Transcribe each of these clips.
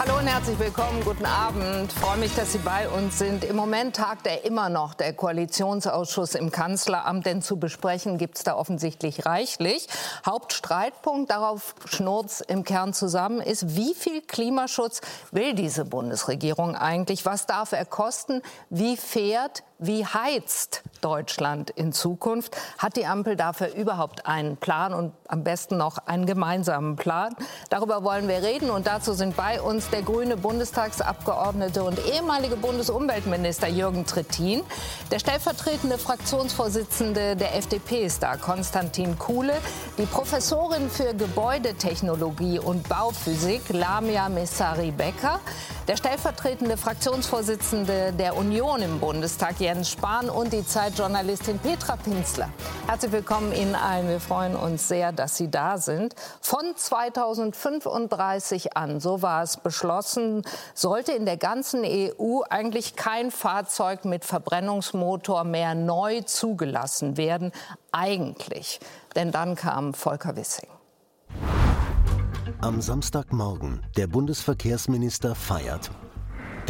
Hallo und herzlich willkommen, guten Abend. Ich freue mich, dass Sie bei uns sind. Im Moment tagt er immer noch der Koalitionsausschuss im Kanzleramt, denn zu besprechen gibt es da offensichtlich reichlich. Hauptstreitpunkt, darauf schnurrt im Kern zusammen, ist, wie viel Klimaschutz will diese Bundesregierung eigentlich? Was darf er kosten? Wie fährt wie heizt Deutschland in Zukunft? Hat die Ampel dafür überhaupt einen Plan und am besten noch einen gemeinsamen Plan? Darüber wollen wir reden und dazu sind bei uns der grüne Bundestagsabgeordnete und ehemalige Bundesumweltminister Jürgen Trittin, der stellvertretende Fraktionsvorsitzende der FDP ist da, Konstantin Kuhle, die Professorin für Gebäudetechnologie und Bauphysik, Lamia Messari-Becker, der stellvertretende Fraktionsvorsitzende der Union im Bundestag, Jens Spahn, und die Zeitjournalistin Petra Pinzler. Herzlich willkommen Ihnen allen. Wir freuen uns sehr, dass Sie da sind. Von 2035 an, so war es beschlossen, sollte in der ganzen EU eigentlich kein Fahrzeug mit Verbrennungsmotor mehr neu zugelassen werden. Eigentlich. Denn dann kam Volker Wissing. Am Samstagmorgen, der Bundesverkehrsminister feiert.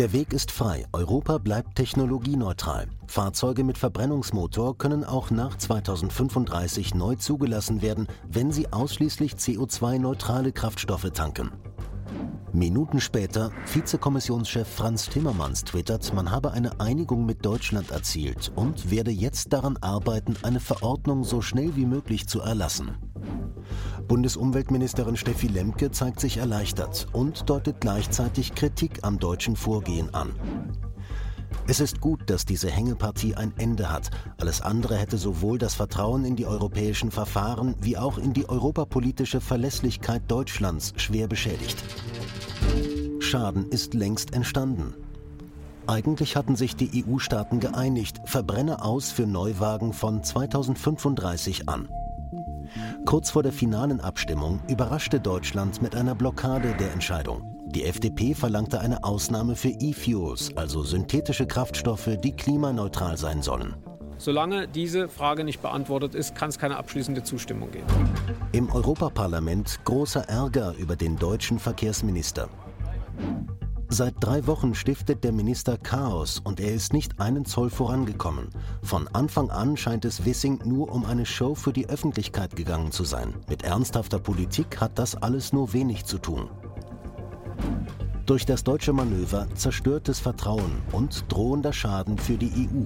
Der Weg ist frei, Europa bleibt technologieneutral. Fahrzeuge mit Verbrennungsmotor können auch nach 2035 neu zugelassen werden, wenn sie ausschließlich CO2-neutrale Kraftstoffe tanken. Minuten später, Vizekommissionschef Franz Timmermans twittert, man habe eine Einigung mit Deutschland erzielt und werde jetzt daran arbeiten, eine Verordnung so schnell wie möglich zu erlassen. Bundesumweltministerin Steffi Lemke zeigt sich erleichtert und deutet gleichzeitig Kritik am deutschen Vorgehen an. Es ist gut, dass diese Hängepartie ein Ende hat. Alles andere hätte sowohl das Vertrauen in die europäischen Verfahren wie auch in die europapolitische Verlässlichkeit Deutschlands schwer beschädigt. Schaden ist längst entstanden. Eigentlich hatten sich die EU-Staaten geeinigt, verbrenne aus für Neuwagen von 2035 an. Kurz vor der finalen Abstimmung überraschte Deutschland mit einer Blockade der Entscheidung. Die FDP verlangte eine Ausnahme für E-Fuels, also synthetische Kraftstoffe, die klimaneutral sein sollen. Solange diese Frage nicht beantwortet ist, kann es keine abschließende Zustimmung geben. Im Europaparlament großer Ärger über den deutschen Verkehrsminister. Seit drei Wochen stiftet der Minister Chaos und er ist nicht einen Zoll vorangekommen. Von Anfang an scheint es Wissing nur um eine Show für die Öffentlichkeit gegangen zu sein. Mit ernsthafter Politik hat das alles nur wenig zu tun. Durch das deutsche Manöver zerstörtes Vertrauen und drohender Schaden für die EU.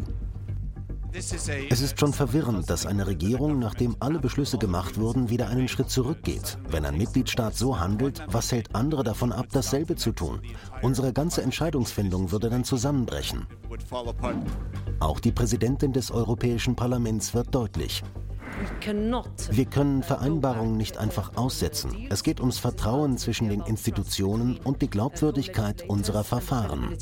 Es ist schon verwirrend, dass eine Regierung, nachdem alle Beschlüsse gemacht wurden, wieder einen Schritt zurückgeht. Wenn ein Mitgliedstaat so handelt, was hält andere davon ab, dasselbe zu tun? Unsere ganze Entscheidungsfindung würde dann zusammenbrechen. Auch die Präsidentin des Europäischen Parlaments wird deutlich. Wir können Vereinbarungen nicht einfach aussetzen. Es geht ums Vertrauen zwischen den Institutionen und die Glaubwürdigkeit unserer Verfahren.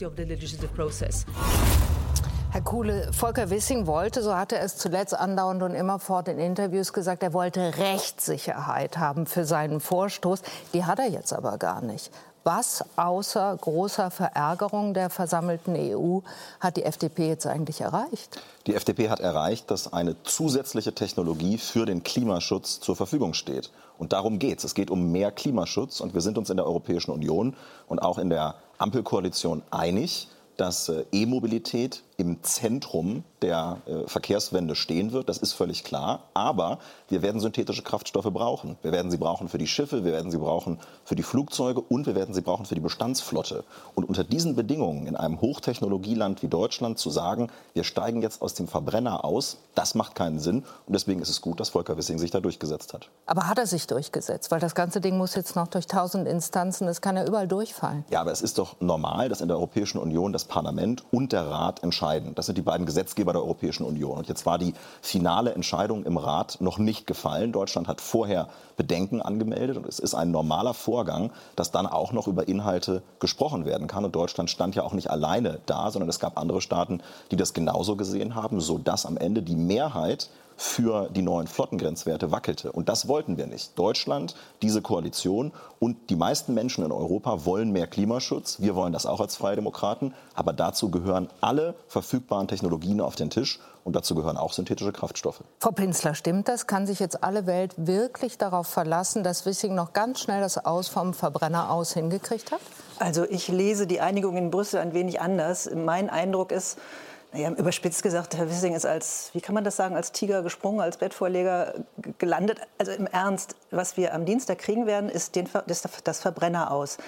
Herr Kuhle, Volker Wissing wollte, so hatte er es zuletzt andauernd und immerfort in Interviews gesagt, er wollte Rechtssicherheit haben für seinen Vorstoß. Die hat er jetzt aber gar nicht. Was außer großer Verärgerung der versammelten EU hat die FDP jetzt eigentlich erreicht? Die FDP hat erreicht, dass eine zusätzliche Technologie für den Klimaschutz zur Verfügung steht. Und darum geht es. Es geht um mehr Klimaschutz. Und wir sind uns in der Europäischen Union und auch in der Ampelkoalition einig, dass äh, E-Mobilität im Zentrum der äh, Verkehrswende stehen wird. Das ist völlig klar. Aber wir werden synthetische Kraftstoffe brauchen. Wir werden sie brauchen für die Schiffe, wir werden sie brauchen für die Flugzeuge und wir werden sie brauchen für die Bestandsflotte. Und unter diesen Bedingungen in einem Hochtechnologieland wie Deutschland zu sagen, wir steigen jetzt aus dem Verbrenner aus, das macht keinen Sinn. Und deswegen ist es gut, dass Volker Wissing sich da durchgesetzt hat. Aber hat er sich durchgesetzt? Weil das ganze Ding muss jetzt noch durch tausend Instanzen, das kann ja überall durchfallen. Ja, aber es ist doch normal, dass in der Europäischen Union das Parlament und der Rat entscheiden entscheiden. Das sind die beiden Gesetzgeber der Europäischen Union. Und jetzt war die finale Entscheidung im Rat noch nicht gefallen. Deutschland hat vorher Bedenken angemeldet und es ist ein normaler Vorgang, dass dann auch noch über Inhalte gesprochen werden kann. Und Deutschland stand ja auch nicht alleine da, sondern es gab andere Staaten, die das genauso gesehen haben, sodass am Ende die Mehrheit für die neuen Flottengrenzwerte wackelte. Und das wollten wir nicht. Deutschland, diese Koalition und die meisten Menschen in Europa wollen mehr Klimaschutz. Wir wollen das auch als Freie Demokraten. Aber dazu gehören alle verfügbaren Technologien auf den Tisch. Und dazu gehören auch synthetische Kraftstoffe. Frau Pinzler, stimmt das? Kann sich jetzt alle Welt wirklich darauf verlassen, dass Wissing noch ganz schnell das Aus vom Verbrenner aus hingekriegt hat? Also ich lese die Einigung in Brüssel ein wenig anders. Mein Eindruck ist, naja, überspitzt gesagt, Herr Wissing ist als, wie kann man das sagen, als Tiger gesprungen, als Bettvorleger gelandet. Also im Ernst, was wir am Dienstag kriegen werden, ist den, das, das Verbrenner aus.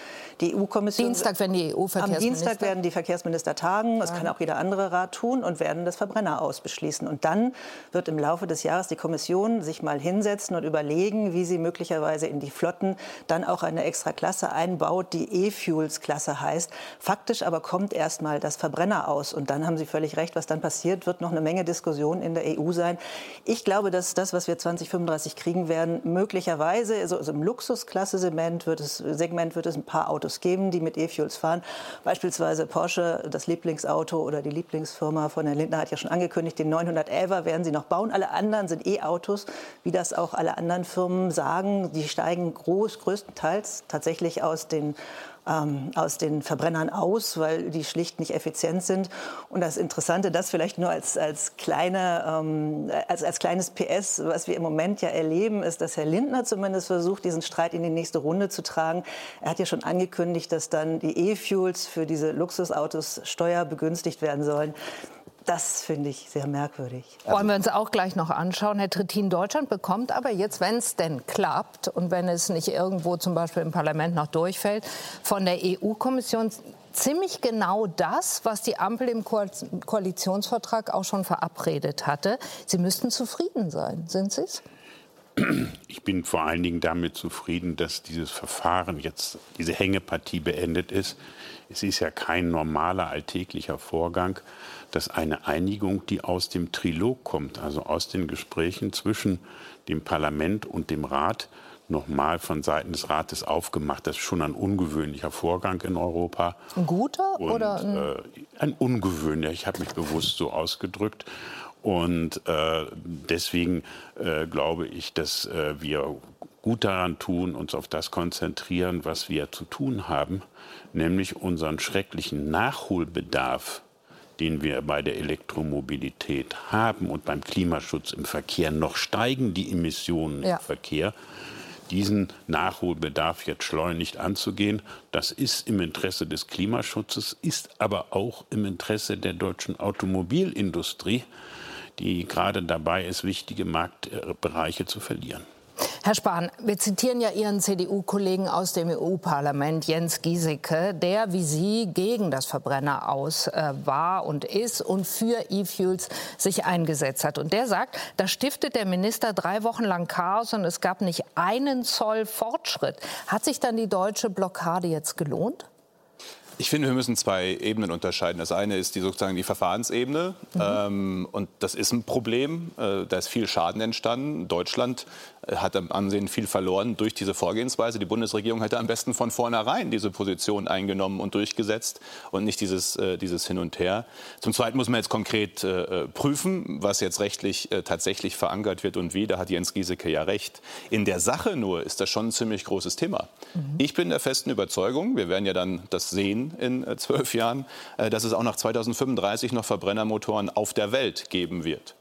Die EU-Kommission. Dienstag werden die EU-Verkehrsminister. Am Dienstag werden die Verkehrsminister tagen. Das kann auch jeder andere Rat tun und werden das Verbrenner aus beschließen. Und dann wird im Laufe des Jahres die Kommission sich mal hinsetzen und überlegen, wie sie möglicherweise in die Flotten dann auch eine extra Klasse einbaut, die E-Fuels-Klasse heißt. Faktisch aber kommt erst mal das Verbrenner aus. Und dann haben Sie völlig recht, was dann passiert, wird noch eine Menge Diskussion in der EU sein. Ich glaube, dass das, was wir 2035 kriegen werden, möglicherweise, also, also im Luxusklasse-Segment wird, es, wird es ein paar Autos geben, die mit E-Fuels fahren. Beispielsweise Porsche, das Lieblingsauto oder die Lieblingsfirma von Herrn Lindner hat ja schon angekündigt, den 911er werden sie noch bauen. Alle anderen sind E-Autos, wie das auch alle anderen Firmen sagen. Die steigen groß, größtenteils tatsächlich aus den ähm, aus den Verbrennern aus, weil die schlicht nicht effizient sind. Und das Interessante, das vielleicht nur als, als, kleine, ähm, als, als kleines PS, was wir im Moment ja erleben, ist, dass Herr Lindner zumindest versucht, diesen Streit in die nächste Runde zu tragen. Er hat ja schon angekündigt, dass dann die E-Fuels für diese Luxusautos steuerbegünstigt werden sollen. Das finde ich sehr merkwürdig. Wollen wir uns auch gleich noch anschauen. Herr Trittin, Deutschland bekommt aber jetzt, wenn es denn klappt und wenn es nicht irgendwo zum Beispiel im Parlament noch durchfällt, von der EU-Kommission ziemlich genau das, was die Ampel im Ko Koalitionsvertrag auch schon verabredet hatte. Sie müssten zufrieden sein. Sind Sie es? Ich bin vor allen Dingen damit zufrieden, dass dieses Verfahren jetzt, diese Hängepartie beendet ist. Es ist ja kein normaler alltäglicher Vorgang, dass eine Einigung, die aus dem Trilog kommt, also aus den Gesprächen zwischen dem Parlament und dem Rat, nochmal von Seiten des Rates aufgemacht. Das ist schon ein ungewöhnlicher Vorgang in Europa. Ein guter und, oder ein, äh, ein ungewöhnlicher? Ich habe mich bewusst so ausgedrückt. Und äh, deswegen äh, glaube ich, dass äh, wir gut daran tun, uns auf das konzentrieren, was wir zu tun haben, nämlich unseren schrecklichen Nachholbedarf den wir bei der Elektromobilität haben und beim Klimaschutz im Verkehr noch steigen die Emissionen ja. im Verkehr, diesen Nachholbedarf jetzt schleunigt anzugehen. Das ist im Interesse des Klimaschutzes, ist aber auch im Interesse der deutschen Automobilindustrie, die gerade dabei ist, wichtige Marktbereiche zu verlieren. Herr Spahn, wir zitieren ja Ihren CDU-Kollegen aus dem EU-Parlament, Jens Giesecke, der wie Sie gegen das Verbrenner aus äh, war und ist und für E-Fuels sich eingesetzt hat. Und der sagt, da stiftet der Minister drei Wochen lang Chaos und es gab nicht einen Zoll Fortschritt. Hat sich dann die deutsche Blockade jetzt gelohnt? Ich finde, wir müssen zwei Ebenen unterscheiden. Das eine ist die sozusagen die Verfahrensebene. Mhm. Ähm, und das ist ein Problem. Äh, da ist viel Schaden entstanden. Deutschland hat am Ansehen viel verloren durch diese Vorgehensweise. Die Bundesregierung hätte am besten von vornherein diese Position eingenommen und durchgesetzt und nicht dieses, äh, dieses Hin und Her. Zum Zweiten muss man jetzt konkret äh, prüfen, was jetzt rechtlich äh, tatsächlich verankert wird und wie. Da hat Jens Giesecke ja recht. In der Sache nur ist das schon ein ziemlich großes Thema. Mhm. Ich bin der festen Überzeugung, wir werden ja dann das sehen in äh, zwölf Jahren, äh, dass es auch nach 2035 noch Verbrennermotoren auf der Welt geben wird.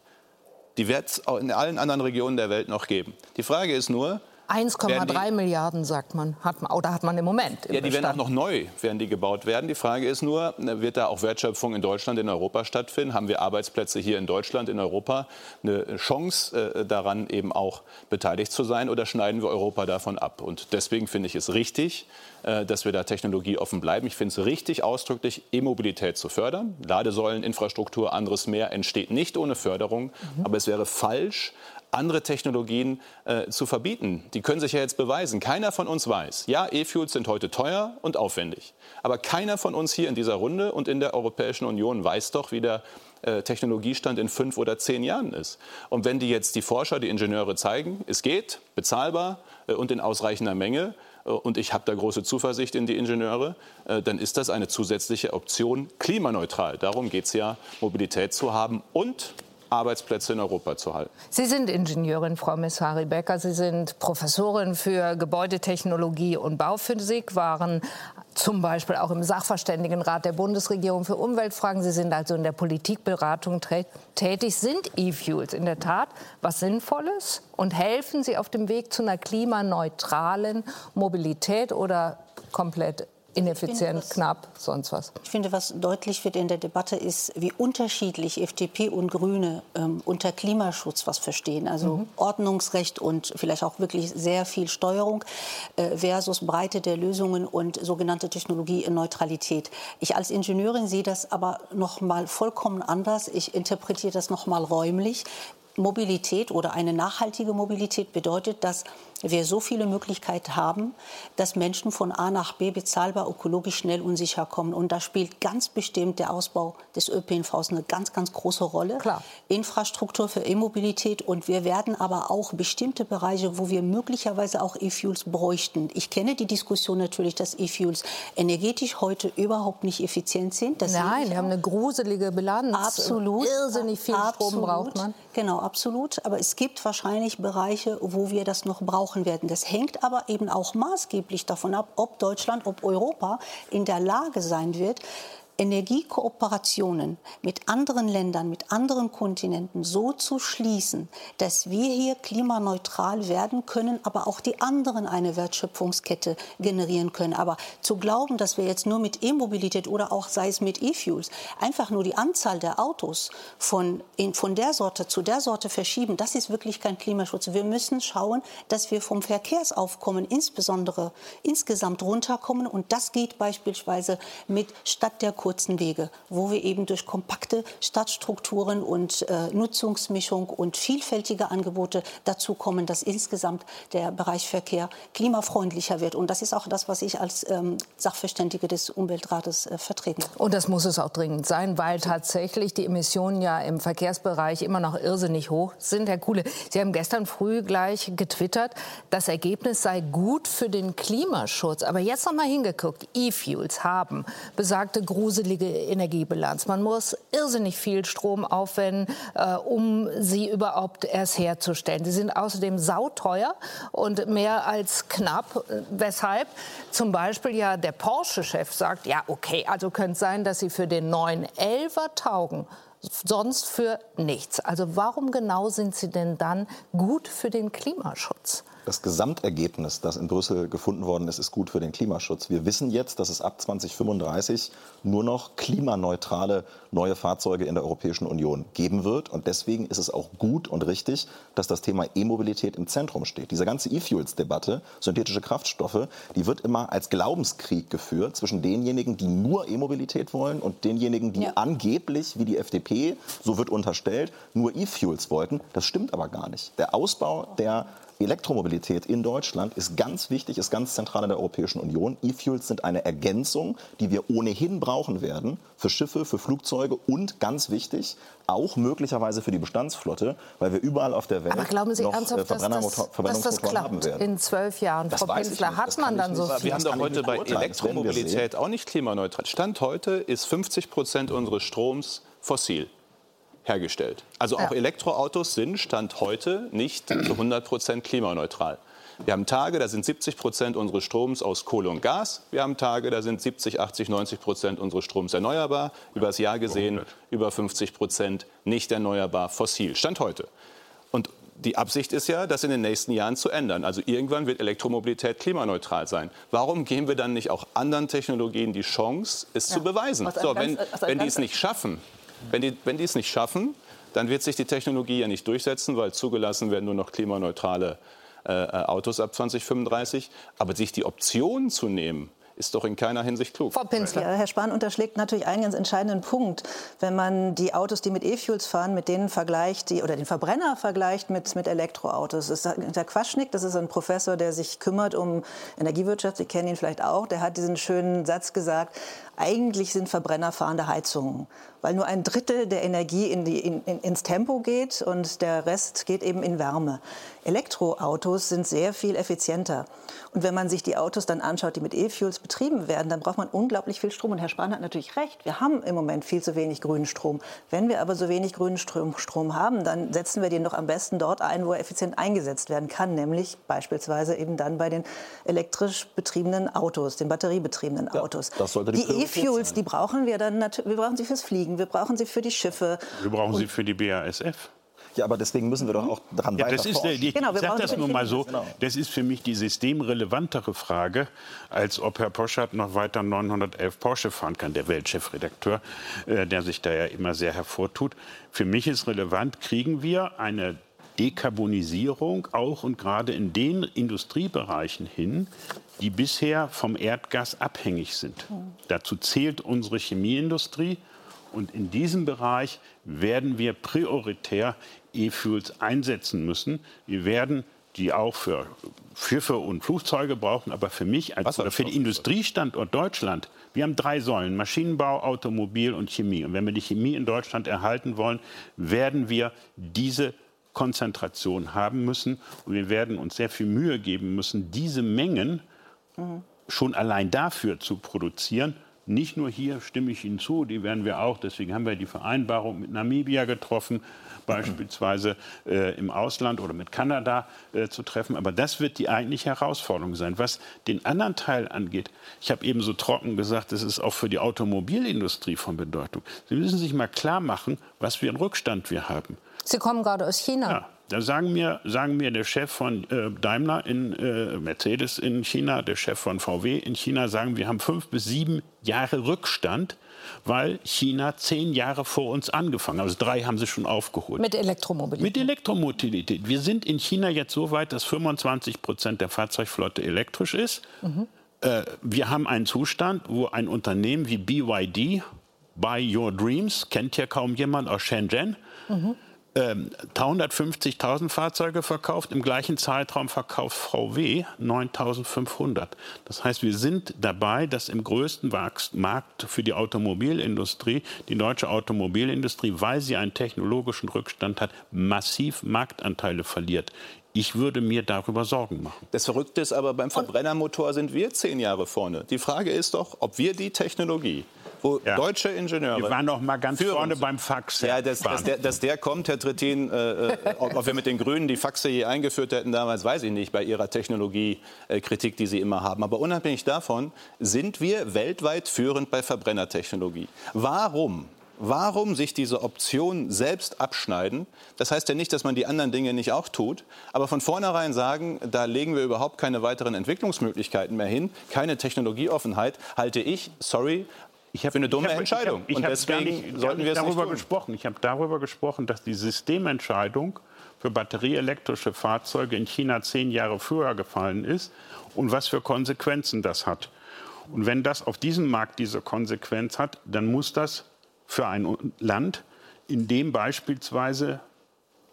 Die wird es in allen anderen Regionen der Welt noch geben. Die Frage ist nur, 1,3 Milliarden, sagt man, hat man, oder hat man im Moment. Im ja, die Bestand. werden auch noch neu, werden die gebaut werden. Die Frage ist nur, wird da auch Wertschöpfung in Deutschland, in Europa stattfinden? Haben wir Arbeitsplätze hier in Deutschland, in Europa, eine Chance äh, daran, eben auch beteiligt zu sein? Oder schneiden wir Europa davon ab? Und deswegen finde ich es richtig, äh, dass wir da technologieoffen bleiben. Ich finde es richtig, ausdrücklich E-Mobilität zu fördern. Ladesäulen, Infrastruktur, anderes mehr entsteht nicht ohne Förderung. Mhm. Aber es wäre falsch, andere Technologien äh, zu verbieten. Die können sich ja jetzt beweisen. Keiner von uns weiß, ja, E-Fuels sind heute teuer und aufwendig. Aber keiner von uns hier in dieser Runde und in der Europäischen Union weiß doch, wie der äh, Technologiestand in fünf oder zehn Jahren ist. Und wenn die jetzt die Forscher, die Ingenieure zeigen, es geht, bezahlbar äh, und in ausreichender Menge, äh, und ich habe da große Zuversicht in die Ingenieure, äh, dann ist das eine zusätzliche Option klimaneutral. Darum geht es ja, Mobilität zu haben und Arbeitsplätze in Europa zu halten. Sie sind Ingenieurin, Frau Messari Becker. Sie sind Professorin für Gebäudetechnologie und Bauphysik, waren zum Beispiel auch im Sachverständigenrat der Bundesregierung für Umweltfragen. Sie sind also in der Politikberatung tätig. Sind E-Fuels in der Tat was Sinnvolles und helfen sie auf dem Weg zu einer klimaneutralen Mobilität oder komplett ineffizient, was, knapp, sonst was. Ich finde, was deutlich wird in der Debatte ist, wie unterschiedlich FDP und Grüne ähm, unter Klimaschutz was verstehen. Also mhm. Ordnungsrecht und vielleicht auch wirklich sehr viel Steuerung äh, versus Breite der Lösungen und sogenannte Technologieneutralität. Ich als Ingenieurin sehe das aber noch mal vollkommen anders. Ich interpretiere das noch mal räumlich. Mobilität oder eine nachhaltige Mobilität bedeutet, dass wir so viele Möglichkeiten haben, dass Menschen von A nach B bezahlbar, ökologisch schnell und sicher kommen. Und da spielt ganz bestimmt der Ausbau des ÖPNVs eine ganz, ganz große Rolle. Klar. Infrastruktur für E-Mobilität. Und wir werden aber auch bestimmte Bereiche, wo wir möglicherweise auch E-Fuels bräuchten. Ich kenne die Diskussion natürlich, dass E-Fuels energetisch heute überhaupt nicht effizient sind. Das Nein, wir haben eine gruselige Bilanz. Absolut. Irrsinnig viel absolut. Strom braucht man. Genau, absolut. Aber es gibt wahrscheinlich Bereiche, wo wir das noch brauchen werden. Das hängt aber eben auch maßgeblich davon ab, ob Deutschland, ob Europa in der Lage sein wird, Energiekooperationen mit anderen Ländern, mit anderen Kontinenten so zu schließen, dass wir hier klimaneutral werden können, aber auch die anderen eine Wertschöpfungskette generieren können. Aber zu glauben, dass wir jetzt nur mit E-Mobilität oder auch sei es mit E-Fuels einfach nur die Anzahl der Autos von, in, von der Sorte zu der Sorte verschieben, das ist wirklich kein Klimaschutz. Wir müssen schauen, dass wir vom Verkehrsaufkommen insbesondere insgesamt runterkommen. Und das geht beispielsweise mit statt der kurzen Wege, wo wir eben durch kompakte Stadtstrukturen und äh, Nutzungsmischung und vielfältige Angebote dazu kommen, dass insgesamt der Bereich Verkehr klimafreundlicher wird. Und das ist auch das, was ich als ähm, Sachverständige des Umweltrates äh, vertreten. Und das muss es auch dringend sein, weil tatsächlich die Emissionen ja im Verkehrsbereich immer noch irrsinnig hoch sind. Herr Kuhle, Sie haben gestern früh gleich getwittert, das Ergebnis sei gut für den Klimaschutz. Aber jetzt noch mal hingeguckt, E-Fuels haben besagte Grusen gruselige Energiebilanz. Man muss irrsinnig viel Strom aufwenden, äh, um sie überhaupt erst herzustellen. Sie sind außerdem sauteuer und mehr als knapp. Weshalb zum Beispiel ja der Porsche-Chef sagt, ja okay, also könnte sein, dass sie für den neuen Elfer taugen sonst für nichts. Also warum genau sind sie denn dann gut für den Klimaschutz? Das Gesamtergebnis, das in Brüssel gefunden worden ist, ist gut für den Klimaschutz. Wir wissen jetzt, dass es ab 2035 nur noch klimaneutrale neue Fahrzeuge in der Europäischen Union geben wird. Und deswegen ist es auch gut und richtig, dass das Thema E-Mobilität im Zentrum steht. Diese ganze E-Fuels-Debatte, synthetische Kraftstoffe, die wird immer als Glaubenskrieg geführt zwischen denjenigen, die nur E-Mobilität wollen und denjenigen, die ja. angeblich, wie die FDP, so wird unterstellt, nur E-Fuels wollten. Das stimmt aber gar nicht. Der Ausbau der Elektromobilität in Deutschland ist ganz wichtig, ist ganz zentral in der Europäischen Union. E-Fuels sind eine Ergänzung, die wir ohnehin brauchen werden für Schiffe, für Flugzeuge und ganz wichtig, auch möglicherweise für die Bestandsflotte, weil wir überall auf der Welt Aber glauben Sie noch ernsthaft, dass das, dass das klappt in zwölf Jahren? Das Frau Penzler, hat man dann so viel? Wir haben doch heute bei Elektromobilität auch nicht klimaneutral. Stand heute ist 50 Prozent unseres Stroms fossil hergestellt. Also auch ja. Elektroautos sind Stand heute nicht zu 100 Prozent klimaneutral. Wir haben Tage, da sind 70 Prozent unseres Stroms aus Kohle und Gas. Wir haben Tage, da sind 70, 80, 90 Prozent unseres Stroms erneuerbar. Über das Jahr gesehen über 50 Prozent nicht erneuerbar fossil. Stand heute. Und die Absicht ist ja, das in den nächsten Jahren zu ändern. Also irgendwann wird Elektromobilität klimaneutral sein. Warum geben wir dann nicht auch anderen Technologien die Chance, es ja. zu beweisen? So, wenn, wenn die es nicht schaffen, wenn die, wenn die es nicht schaffen, dann wird sich die Technologie ja nicht durchsetzen, weil zugelassen werden nur noch klimaneutrale äh, äh Autos ab 2035. Aber sich die Option zu nehmen, ist doch in keiner Hinsicht klug. Frau Pinzler. Ja, Herr Spahn unterschlägt natürlich einen ganz entscheidenden Punkt. Wenn man die Autos, die mit E-Fuels fahren, mit denen vergleicht, die, oder den Verbrenner vergleicht mit, mit Elektroautos. Das ist der Quaschnick, das ist ein Professor, der sich kümmert um Energiewirtschaft. Sie kennen ihn vielleicht auch. Der hat diesen schönen Satz gesagt, eigentlich sind Verbrenner fahrende Heizungen weil nur ein Drittel der Energie in die, in, in, ins Tempo geht und der Rest geht eben in Wärme. Elektroautos sind sehr viel effizienter. Und wenn man sich die Autos dann anschaut, die mit E-Fuels betrieben werden, dann braucht man unglaublich viel Strom. Und Herr Spahn hat natürlich recht. Wir haben im Moment viel zu wenig grünen Strom. Wenn wir aber so wenig grünen Strom, Strom haben, dann setzen wir den doch am besten dort ein, wo er effizient eingesetzt werden kann, nämlich beispielsweise eben dann bei den elektrisch betriebenen Autos, den batteriebetriebenen Autos. Ja, das sollte die die E-Fuels, die brauchen wir dann natürlich, wir brauchen sie fürs Fliegen, wir brauchen sie für die Schiffe. Wir brauchen sie für die BASF. Ja, aber deswegen müssen wir doch auch daran ja, das ist, Ich genau, sage das nur mal so, genau. das ist für mich die systemrelevantere Frage, als ob Herr Poschardt noch weiter 911 Porsche fahren kann, der Weltchefredakteur, äh, der sich da ja immer sehr hervortut. Für mich ist relevant, kriegen wir eine Dekarbonisierung auch und gerade in den Industriebereichen hin, die bisher vom Erdgas abhängig sind. Dazu zählt unsere Chemieindustrie. Und in diesem Bereich werden wir prioritär E-Fuels einsetzen müssen. Wir werden die auch für Schiffe und Flugzeuge brauchen, aber für mich als oder für den Industriestandort Deutschland, wir haben drei Säulen, Maschinenbau, Automobil und Chemie. Und wenn wir die Chemie in Deutschland erhalten wollen, werden wir diese Konzentration haben müssen. Und wir werden uns sehr viel Mühe geben müssen, diese Mengen mhm. schon allein dafür zu produzieren. Nicht nur hier stimme ich Ihnen zu, die werden wir auch, deswegen haben wir die Vereinbarung mit Namibia getroffen, beispielsweise äh, im Ausland oder mit Kanada äh, zu treffen. Aber das wird die eigentliche Herausforderung sein. Was den anderen Teil angeht, ich habe eben so trocken gesagt, das ist auch für die Automobilindustrie von Bedeutung. Sie müssen sich mal klar machen, was für einen Rückstand wir haben. Sie kommen gerade aus China. Ja. Da sagen mir, sagen mir der Chef von äh, Daimler in äh, Mercedes in China, der Chef von VW in China, sagen, wir haben fünf bis sieben Jahre Rückstand, weil China zehn Jahre vor uns angefangen hat. Also drei haben sie schon aufgeholt. Mit Elektromobilität. Mit Elektromobilität. Wir sind in China jetzt so weit, dass 25 Prozent der Fahrzeugflotte elektrisch ist. Mhm. Äh, wir haben einen Zustand, wo ein Unternehmen wie BYD, Buy Your Dreams, kennt ja kaum jemand aus Shenzhen, mhm 150.000 ähm, Fahrzeuge verkauft, im gleichen Zeitraum verkauft VW 9.500. Das heißt, wir sind dabei, dass im größten Markt für die Automobilindustrie, die deutsche Automobilindustrie, weil sie einen technologischen Rückstand hat, massiv Marktanteile verliert. Ich würde mir darüber Sorgen machen. Das Verrückte ist aber, beim Verbrennermotor sind wir zehn Jahre vorne. Die Frage ist doch, ob wir die Technologie wo ja. deutsche Ingenieure. Wir waren noch mal ganz vorne beim Fax. Ja, dass, dass, der, dass, der, kommt, Herr Trittin, äh, äh, ob, wir mit den Grünen die Faxe je eingeführt hätten damals, weiß ich nicht, bei ihrer Technologiekritik, die sie immer haben. Aber unabhängig davon sind wir weltweit führend bei Verbrennertechnologie. Warum Warum sich diese Option selbst abschneiden? Das heißt ja nicht, dass man die anderen Dinge nicht auch tut, aber von vornherein sagen, da legen wir überhaupt keine weiteren Entwicklungsmöglichkeiten mehr hin, keine Technologieoffenheit, halte ich, sorry, ich habe eine dumme hab, Entscheidung. Ich hab, ich und deswegen nicht, sollten wir es darüber gesprochen. Ich habe darüber gesprochen, dass die Systementscheidung für batterieelektrische Fahrzeuge in China zehn Jahre früher gefallen ist und was für Konsequenzen das hat. Und wenn das auf diesem Markt diese Konsequenz hat, dann muss das für ein Land, in dem beispielsweise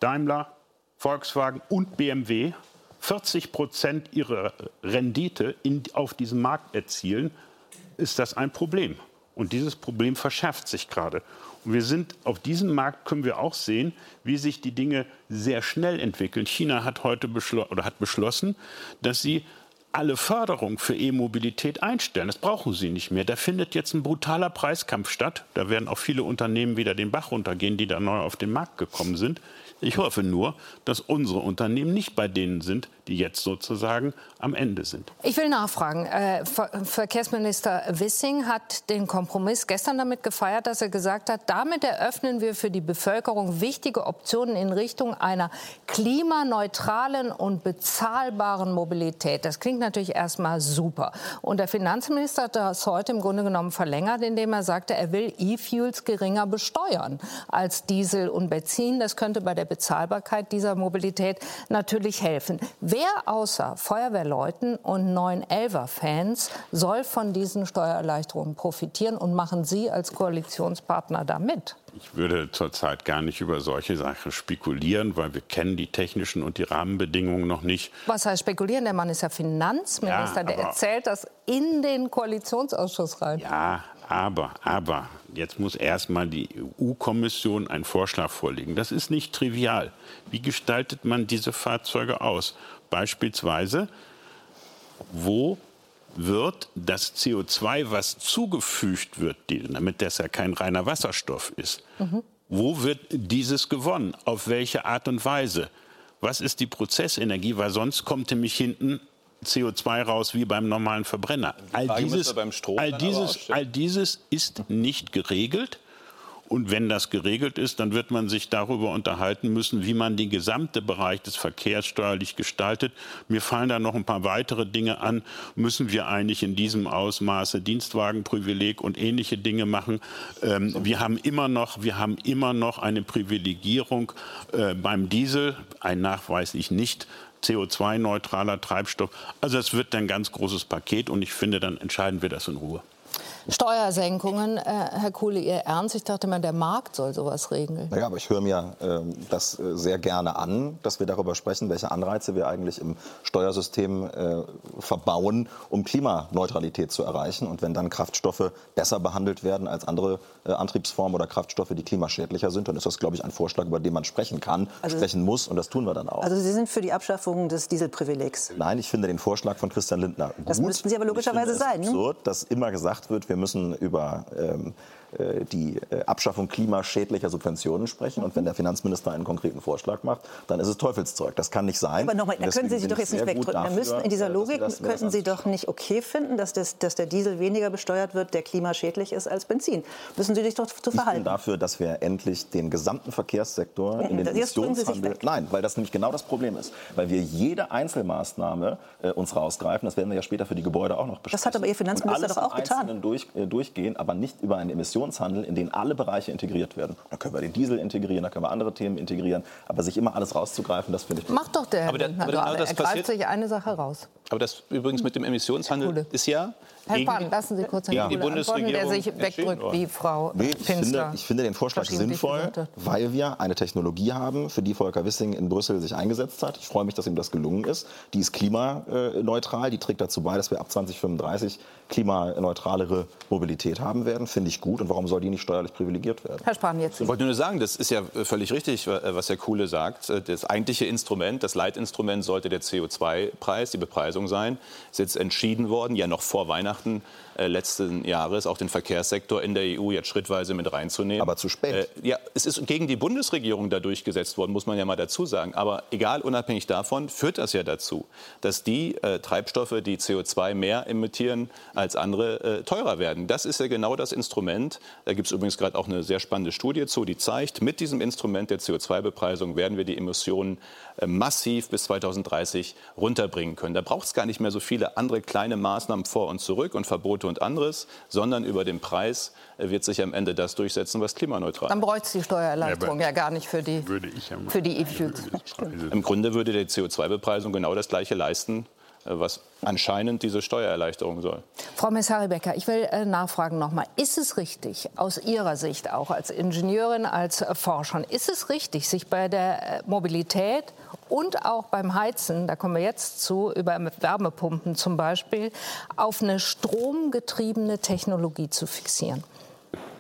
Daimler, Volkswagen und BMW 40 Prozent ihrer Rendite in, auf diesem Markt erzielen, ist das ein Problem. Und dieses Problem verschärft sich gerade. Und wir sind auf diesem Markt können wir auch sehen, wie sich die Dinge sehr schnell entwickeln. China hat heute beschlo oder hat beschlossen, dass sie alle Förderung für E-Mobilität einstellen. Das brauchen sie nicht mehr. Da findet jetzt ein brutaler Preiskampf statt. Da werden auch viele Unternehmen wieder den Bach runtergehen, die da neu auf den Markt gekommen sind. Ich hoffe nur, dass unsere Unternehmen nicht bei denen sind, die jetzt sozusagen am Ende sind. Ich will nachfragen. Äh, Verkehrsminister Wissing hat den Kompromiss gestern damit gefeiert, dass er gesagt hat, damit eröffnen wir für die Bevölkerung wichtige Optionen in Richtung einer klimaneutralen und bezahlbaren Mobilität. Das klingt natürlich erstmal super. Und der Finanzminister hat das heute im Grunde genommen verlängert, indem er sagte, er will E-Fuels geringer besteuern als Diesel und Benzin. Das könnte bei der Bezahlbarkeit dieser Mobilität natürlich helfen. Wer außer Feuerwehrleuten und 911er-Fans soll von diesen Steuererleichterungen profitieren und machen Sie als Koalitionspartner da mit? Ich würde zurzeit gar nicht über solche Sachen spekulieren, weil wir kennen die technischen und die Rahmenbedingungen noch nicht. Was heißt spekulieren? Der Mann ist ja Finanzminister, ja, der erzählt das in den Koalitionsausschuss rein. Ja, aber, aber, jetzt muss erstmal die EU-Kommission einen Vorschlag vorlegen. Das ist nicht trivial. Wie gestaltet man diese Fahrzeuge aus? Beispielsweise, wo wird das CO2, was zugefügt wird, damit das ja kein reiner Wasserstoff ist, mhm. wo wird dieses gewonnen? Auf welche Art und Weise? Was ist die Prozessenergie? Weil sonst kommt nämlich hinten CO2 raus wie beim normalen Verbrenner. All dieses, all, dieses, all dieses ist nicht geregelt. Und wenn das geregelt ist, dann wird man sich darüber unterhalten müssen, wie man den gesamten Bereich des Verkehrs steuerlich gestaltet. Mir fallen da noch ein paar weitere Dinge an. Müssen wir eigentlich in diesem Ausmaße Dienstwagenprivileg und ähnliche Dinge machen? Ähm, wir haben immer noch, wir haben immer noch eine Privilegierung äh, beim Diesel, ein nachweislich nicht CO2-neutraler Treibstoff. Also es wird ein ganz großes Paket und ich finde, dann entscheiden wir das in Ruhe. Steuersenkungen, äh, Herr Kuhle, Ihr Ernst? Ich dachte mal, der Markt soll sowas regeln. Naja, aber ich höre mir äh, das sehr gerne an, dass wir darüber sprechen, welche Anreize wir eigentlich im Steuersystem äh, verbauen, um Klimaneutralität zu erreichen. Und wenn dann Kraftstoffe besser behandelt werden als andere äh, Antriebsformen oder Kraftstoffe, die klimaschädlicher sind, dann ist das, glaube ich, ein Vorschlag, über den man sprechen kann, also, sprechen muss. Und das tun wir dann auch. Also Sie sind für die Abschaffung des Dieselprivilegs? Nein, ich finde den Vorschlag von Christian Lindner gut. Das müssten Sie aber logischerweise sein. Es ist absurd, dass immer gesagt wird, wir müssen über ähm, äh, die äh, Abschaffung klimaschädlicher Subventionen sprechen. Und wenn der Finanzminister einen konkreten Vorschlag macht, dann ist es Teufelszeug. Das kann nicht sein. Aber nochmal, da können Sie sich doch jetzt nicht wegdrücken. Dafür, müssen, in dieser äh, Logik das, könnten Sie doch nicht okay finden, dass, das, dass der Diesel weniger besteuert wird, der klimaschädlich ist als Benzin. Müssen Sie sich doch zu verhalten. Ich bin dafür, dass wir endlich den gesamten Verkehrssektor in den Emissionshandel... Nein, weil das nämlich genau das Problem ist. Weil wir jede Einzelmaßnahme äh, uns rausgreifen. Das werden wir ja später für die Gebäude auch noch besprechen. Das hat aber Ihr Finanzminister doch auch getan. Durch, äh, durchgehen, aber nicht über einen Emissionshandel Emissionshandel, in den alle Bereiche integriert werden. Da können wir den Diesel integrieren, da können wir andere Themen integrieren. Aber sich immer alles rauszugreifen, das finde ich. Macht doch der Herr aber der, aber genau, Er greift sich eine Sache raus. Aber das übrigens mit dem Emissionshandel ist ja Herr Spahn, lassen Sie kurz ja. die Bundesregierung der sich wegdrückt wie Frau nee, ich finde, ich finde den Vorschlag sinnvoll, weil wir eine Technologie haben, für die Volker Wissing in Brüssel sich eingesetzt hat. Ich freue mich, dass ihm das gelungen ist. Die ist klimaneutral, die trägt dazu bei, dass wir ab 2035 klimaneutralere Mobilität haben werden. Finde ich gut. Und warum soll die nicht steuerlich privilegiert werden? Herr Spahn, jetzt. Ich wollte nur sagen, das ist ja völlig richtig, was Herr Kuhle sagt. Das eigentliche Instrument, das Leitinstrument sollte der CO2-Preis, die Bepreisung sein. Ist jetzt entschieden worden, ja noch vor Weihnachten letzten Jahres auch den Verkehrssektor in der EU jetzt schrittweise mit reinzunehmen. Aber zu spät. Äh, ja, es ist gegen die Bundesregierung da durchgesetzt worden, muss man ja mal dazu sagen. Aber egal, unabhängig davon, führt das ja dazu, dass die äh, Treibstoffe, die CO2 mehr emittieren als andere, äh, teurer werden. Das ist ja genau das Instrument. Da gibt es übrigens gerade auch eine sehr spannende Studie zu, die zeigt, mit diesem Instrument der CO2-Bepreisung werden wir die Emissionen äh, massiv bis 2030 runterbringen können. Da braucht es gar nicht mehr so viele andere kleine Maßnahmen vor und zurück und Verbote und anderes, sondern über den Preis wird sich am Ende das durchsetzen, was klimaneutral ist. Dann bräuchte es die Steuererleichterung ja, ja, gar nicht für die, für die E-Fuels. Im Grunde würde die CO2-Bepreisung genau das Gleiche leisten, was anscheinend diese Steuererleichterung soll. Frau Messari-Becker, ich will äh, nachfragen nochmal. Ist es richtig, aus Ihrer Sicht auch als Ingenieurin, als äh, Forscherin, ist es richtig, sich bei der äh, Mobilität und auch beim Heizen, da kommen wir jetzt zu, über Wärmepumpen zum Beispiel, auf eine stromgetriebene Technologie zu fixieren?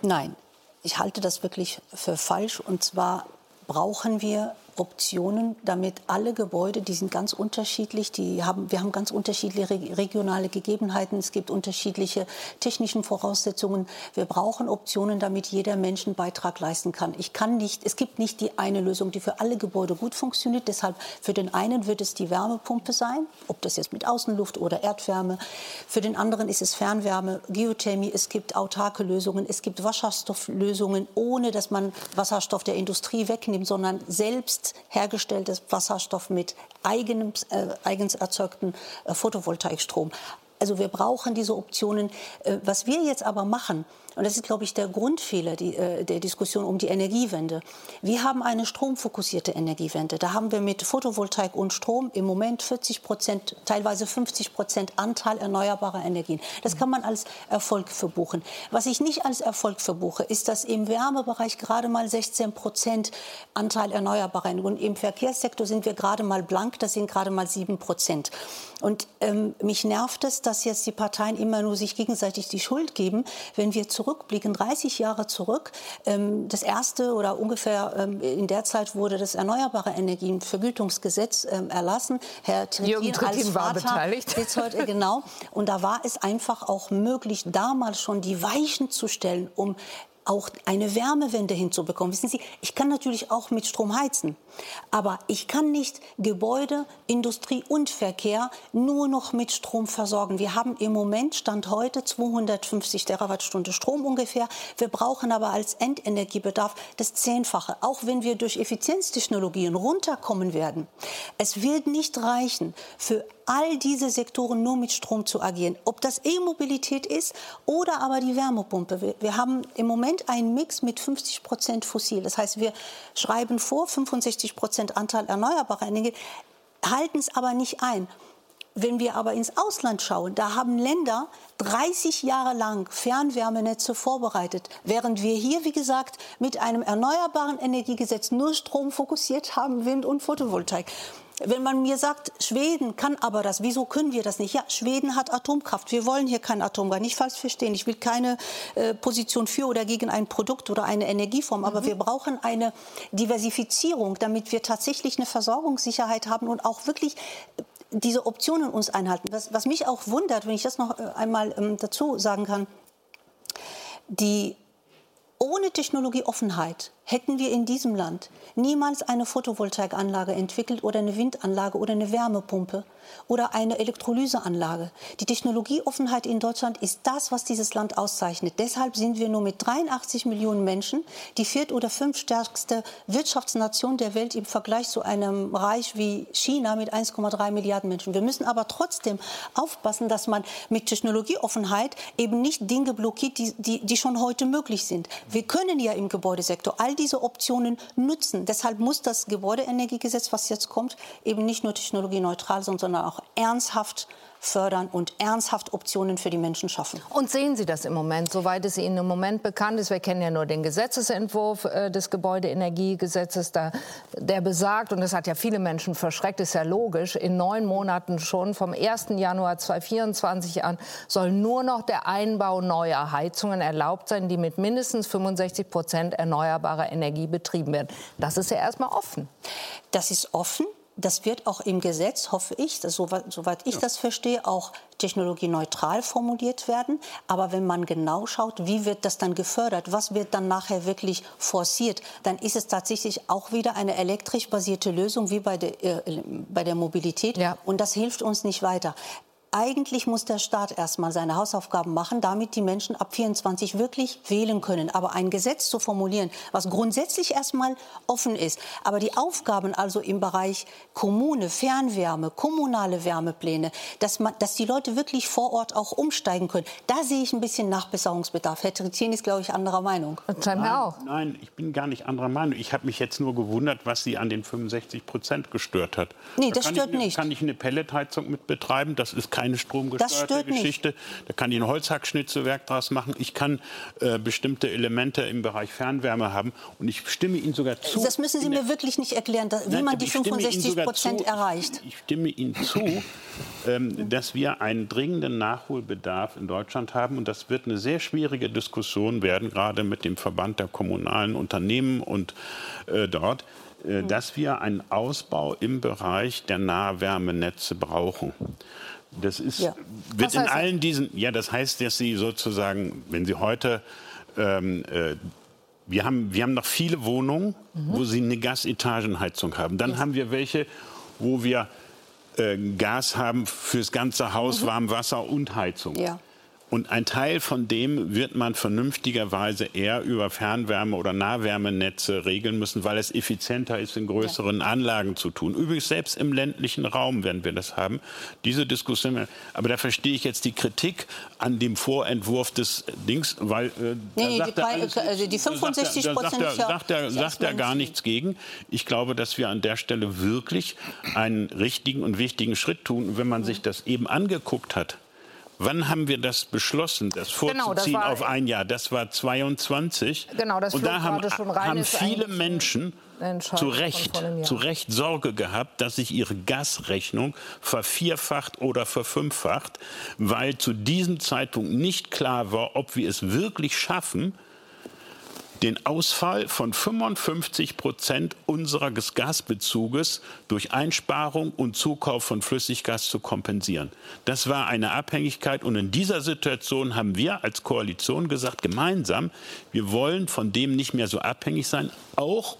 Nein, ich halte das wirklich für falsch. Und zwar brauchen wir Optionen, damit alle Gebäude, die sind ganz unterschiedlich, die haben, wir haben ganz unterschiedliche regionale Gegebenheiten, es gibt unterschiedliche technische Voraussetzungen. Wir brauchen Optionen, damit jeder Mensch einen Beitrag leisten kann. Ich kann nicht, es gibt nicht die eine Lösung, die für alle Gebäude gut funktioniert. Deshalb für den einen wird es die Wärmepumpe sein, ob das jetzt mit Außenluft oder Erdwärme. Für den anderen ist es Fernwärme, Geothermie. Es gibt autarke Lösungen, es gibt Wasserstofflösungen, ohne dass man Wasserstoff der Industrie wegnimmt, sondern selbst hergestelltes Wasserstoff mit eigenem, äh, eigens erzeugten äh, Photovoltaikstrom. Also wir brauchen diese Optionen. Äh, was wir jetzt aber machen, und das ist, glaube ich, der Grundfehler die, äh, der Diskussion um die Energiewende. Wir haben eine stromfokussierte Energiewende. Da haben wir mit Photovoltaik und Strom im Moment 40 Prozent, teilweise 50 Prozent Anteil erneuerbarer Energien. Das kann man als Erfolg verbuchen. Was ich nicht als Erfolg verbuche, ist, dass im Wärmebereich gerade mal 16 Prozent Anteil erneuerbarer Energien und im Verkehrssektor sind wir gerade mal blank, das sind gerade mal 7 Prozent. Und ähm, mich nervt es, dass jetzt die Parteien immer nur sich gegenseitig die Schuld geben, wenn wir zurückblicken, 30 Jahre zurück. Ähm, das erste oder ungefähr ähm, in der Zeit wurde das Erneuerbare Energienvergütungsgesetz ähm, erlassen. Herr Trittin als Vater war beteiligt. Heute, genau. Und da war es einfach auch möglich, damals schon die Weichen zu stellen, um auch eine Wärmewende hinzubekommen. Wissen Sie, ich kann natürlich auch mit Strom heizen, aber ich kann nicht Gebäude, Industrie und Verkehr nur noch mit Strom versorgen. Wir haben im Moment, Stand heute, 250 Terawattstunden Strom ungefähr. Wir brauchen aber als Endenergiebedarf das Zehnfache, auch wenn wir durch Effizienztechnologien runterkommen werden. Es wird nicht reichen, für all diese Sektoren nur mit Strom zu agieren. Ob das E-Mobilität ist oder aber die Wärmepumpe. Wir, haben im Moment einen Mix mit 50 Prozent fossil. Das heißt, wir schreiben vor 65 Prozent Anteil erneuerbarer Energie, halten es aber nicht ein. Wenn wir aber ins Ausland schauen, da haben Länder 30 Jahre lang Fernwärmenetze vorbereitet, während wir hier, wie gesagt, mit einem erneuerbaren Energiegesetz nur Strom fokussiert haben, Wind und Photovoltaik. Wenn man mir sagt, Schweden kann aber das, wieso können wir das nicht? Ja, Schweden hat Atomkraft. Wir wollen hier kein Atomkraft. Nicht falsch verstehen. Ich will keine äh, Position für oder gegen ein Produkt oder eine Energieform. Aber mhm. wir brauchen eine Diversifizierung, damit wir tatsächlich eine Versorgungssicherheit haben und auch wirklich äh, diese Optionen uns einhalten. Was, was mich auch wundert, wenn ich das noch äh, einmal ähm, dazu sagen kann, die ohne Technologieoffenheit hätten wir in diesem Land niemals eine Photovoltaikanlage entwickelt oder eine Windanlage oder eine Wärmepumpe oder eine Elektrolyseanlage. Die Technologieoffenheit in Deutschland ist das, was dieses Land auszeichnet. Deshalb sind wir nur mit 83 Millionen Menschen die viert- oder fünftstärkste Wirtschaftsnation der Welt im Vergleich zu einem Reich wie China mit 1,3 Milliarden Menschen. Wir müssen aber trotzdem aufpassen, dass man mit Technologieoffenheit eben nicht Dinge blockiert, die, die, die schon heute möglich sind. Wir können ja im Gebäudesektor all diese Optionen nutzen. Deshalb muss das Gebäudeenergiegesetz, was jetzt kommt, eben nicht nur technologieneutral sein, sondern auch ernsthaft fördern und ernsthaft Optionen für die Menschen schaffen. Und sehen Sie das im Moment, soweit es Ihnen im Moment bekannt ist? Wir kennen ja nur den Gesetzesentwurf äh, des Gebäudeenergiegesetzes, da, der besagt, und das hat ja viele Menschen verschreckt, ist ja logisch, in neun Monaten schon vom 1. Januar 2024 an soll nur noch der Einbau neuer Heizungen erlaubt sein, die mit mindestens 65 Prozent erneuerbarer Energie betrieben werden. Das ist ja erstmal offen. Das ist offen das wird auch im Gesetz, hoffe ich, das, soweit, soweit ich ja. das verstehe, auch technologieneutral formuliert werden. Aber wenn man genau schaut, wie wird das dann gefördert, was wird dann nachher wirklich forciert, dann ist es tatsächlich auch wieder eine elektrisch basierte Lösung wie bei der, äh, bei der Mobilität. Ja. Und das hilft uns nicht weiter eigentlich muss der Staat erstmal seine Hausaufgaben machen, damit die Menschen ab 24 wirklich wählen können. Aber ein Gesetz zu formulieren, was grundsätzlich erstmal offen ist, aber die Aufgaben also im Bereich Kommune, Fernwärme, kommunale Wärmepläne, dass, man, dass die Leute wirklich vor Ort auch umsteigen können, da sehe ich ein bisschen Nachbesserungsbedarf. Herr Trizien ist, glaube ich, anderer Meinung. Nein, auch. nein, ich bin gar nicht anderer Meinung. Ich habe mich jetzt nur gewundert, was Sie an den 65 Prozent gestört hat. Nee, da das stört ich, nicht. Kann ich eine Pelletheizung mit betreiben? Das ist keine stromgesteuerte Geschichte. Nicht. Da kann ich ein Holzhackschnitzelwerk draus machen. Ich kann äh, bestimmte Elemente im Bereich Fernwärme haben. Und ich stimme Ihnen sogar zu. Das müssen Sie mir wirklich nicht erklären, wie Nein, man die 65 Prozent erreicht. Ich, stimme Ihnen zu, ähm, dass wir einen dringenden Nachholbedarf in Deutschland haben. Und das wird eine sehr schwierige Diskussion werden, gerade mit dem Verband der kommunalen Unternehmen und äh, dort äh, dass wir einen Ausbau im Bereich der Nahwärmenetze brauchen. Das ist, ja. wird in allen das? diesen, ja, das heißt, dass Sie sozusagen, wenn Sie heute, ähm, äh, wir, haben, wir haben noch viele Wohnungen, mhm. wo Sie eine Gasetagenheizung haben. Dann ja. haben wir welche, wo wir äh, Gas haben fürs ganze Haus, mhm. Warmwasser und Heizung. Ja. Und ein Teil von dem wird man vernünftigerweise eher über Fernwärme- oder Nahwärmenetze regeln müssen, weil es effizienter ist, in größeren ja. Anlagen zu tun. Übrigens, selbst im ländlichen Raum werden wir das haben. Diese Diskussion, aber da verstehe ich jetzt die Kritik an dem Vorentwurf des Dings, weil äh, nee, die, alles, also die 65 Prozent da sagt er, sagt er gar nichts gegen. Ich glaube, dass wir an der Stelle wirklich einen richtigen und wichtigen Schritt tun. wenn man sich das eben angeguckt hat, Wann haben wir das beschlossen, das vorzuziehen genau, das auf ein Jahr? Das war 22. Genau, das Und da haben, haben viele Menschen zu Recht, zu Recht Sorge gehabt, dass sich ihre Gasrechnung vervierfacht oder verfünffacht, weil zu diesem Zeitpunkt nicht klar war, ob wir es wirklich schaffen, den Ausfall von 55 Prozent unseres Gasbezuges durch Einsparung und Zukauf von Flüssiggas zu kompensieren. Das war eine Abhängigkeit und in dieser Situation haben wir als Koalition gesagt, gemeinsam, wir wollen von dem nicht mehr so abhängig sein, auch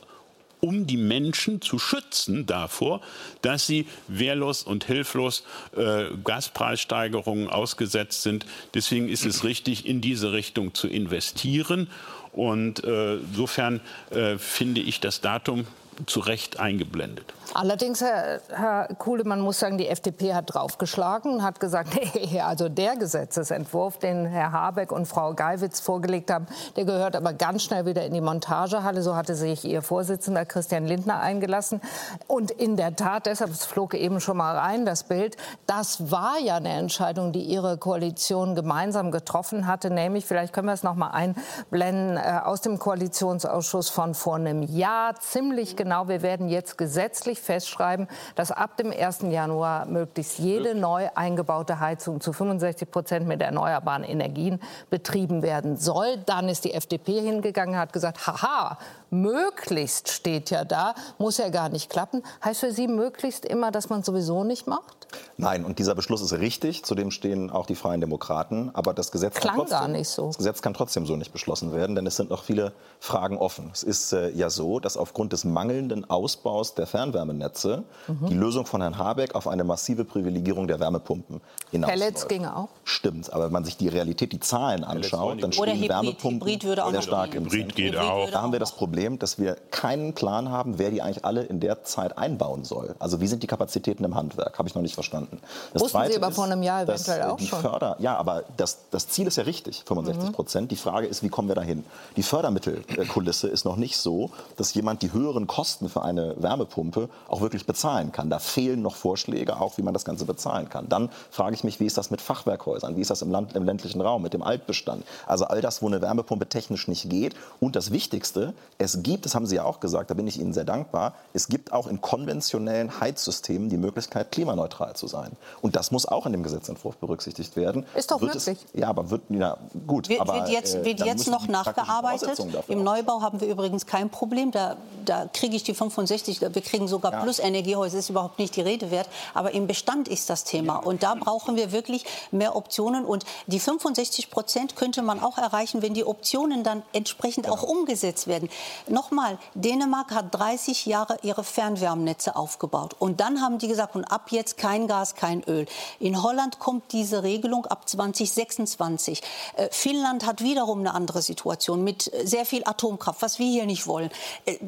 um die Menschen zu schützen davor, dass sie wehrlos und hilflos äh, Gaspreissteigerungen ausgesetzt sind. Deswegen ist es richtig, in diese Richtung zu investieren. Und äh, insofern äh, finde ich das Datum zu Recht eingeblendet. Allerdings, Herr, Herr Kuhle, man muss sagen, die FDP hat draufgeschlagen und hat gesagt, nee, also der Gesetzesentwurf, den Herr Habeck und Frau Geiwitz vorgelegt haben, der gehört aber ganz schnell wieder in die Montagehalle. So hatte sich Ihr Vorsitzender Christian Lindner eingelassen. Und in der Tat, deshalb flog eben schon mal rein das Bild, das war ja eine Entscheidung, die Ihre Koalition gemeinsam getroffen hatte, nämlich, vielleicht können wir es noch mal einblenden, äh, aus dem Koalitionsausschuss von vor einem Jahr, ziemlich genau, wir werden jetzt gesetzlich festschreiben, dass ab dem 1. Januar möglichst jede neu eingebaute Heizung zu 65 Prozent mit erneuerbaren Energien betrieben werden soll. Dann ist die FDP hingegangen und hat gesagt, haha, möglichst steht ja da, muss ja gar nicht klappen. Heißt für Sie möglichst immer, dass man sowieso nicht macht? Nein, und dieser Beschluss ist richtig, zudem stehen auch die Freien Demokraten. Aber das Gesetz, Klang kann, trotzdem, gar nicht so. das Gesetz kann trotzdem so nicht beschlossen werden, denn es sind noch viele Fragen offen. Es ist äh, ja so, dass aufgrund des mangelnden Ausbaus der Fernwärmenetze mhm. die Lösung von Herrn Habeck auf eine massive Privilegierung der Wärmepumpen hinaus. Pellets ginge auch. Stimmt, aber wenn man sich die Realität, die Zahlen anschaut, dann stehen Hybrid. Wärmepumpen Hybrid würde auch sehr stark im Hybrid geht auch. Da haben wir das Problem, dass wir keinen Plan haben, wer die eigentlich alle in der Zeit einbauen soll. Also wie sind die Kapazitäten im Handwerk? Habe ich noch nicht verstanden. Das Wussten Zweite Sie aber vor einem Jahr eventuell auch schon. Förder, ja, aber das, das Ziel ist ja richtig, 65 Prozent. Mhm. Die Frage ist, wie kommen wir dahin? Die Fördermittelkulisse ist noch nicht so, dass jemand die höheren Kosten für eine Wärmepumpe auch wirklich bezahlen kann. Da fehlen noch Vorschläge, auch wie man das Ganze bezahlen kann. Dann frage ich mich, wie ist das mit Fachwerkhäusern? Wie ist das im, Land, im ländlichen Raum, mit dem Altbestand? Also all das, wo eine Wärmepumpe technisch nicht geht. Und das Wichtigste, es gibt, das haben Sie ja auch gesagt, da bin ich Ihnen sehr dankbar, es gibt auch in konventionellen Heizsystemen die Möglichkeit, klimaneutral zu sein. Und das muss auch in dem Gesetzentwurf berücksichtigt werden. Ist doch wird möglich. Es, ja, aber wird, ja, gut. Wird, aber, wird jetzt, äh, wird jetzt noch nachgearbeitet. Im Neubau haben wir übrigens kein Problem. Da, da kriege ich die 65, wir kriegen sogar ja. Plus-Energiehäuser, ist überhaupt nicht die Rede wert. Aber im Bestand ist das Thema. Und da brauchen wir wirklich mehr Optionen. Und die 65 Prozent könnte man auch erreichen, wenn die Optionen dann entsprechend genau. auch umgesetzt werden. Nochmal, Dänemark hat 30 Jahre ihre Fernwärmenetze aufgebaut. Und dann haben die gesagt, und ab jetzt kein Gas, kein Öl. In Holland kommt diese Regelung ab 2026. Äh, Finnland hat wiederum eine andere Situation mit äh, sehr viel Atomkraft, was wir hier nicht wollen. Äh,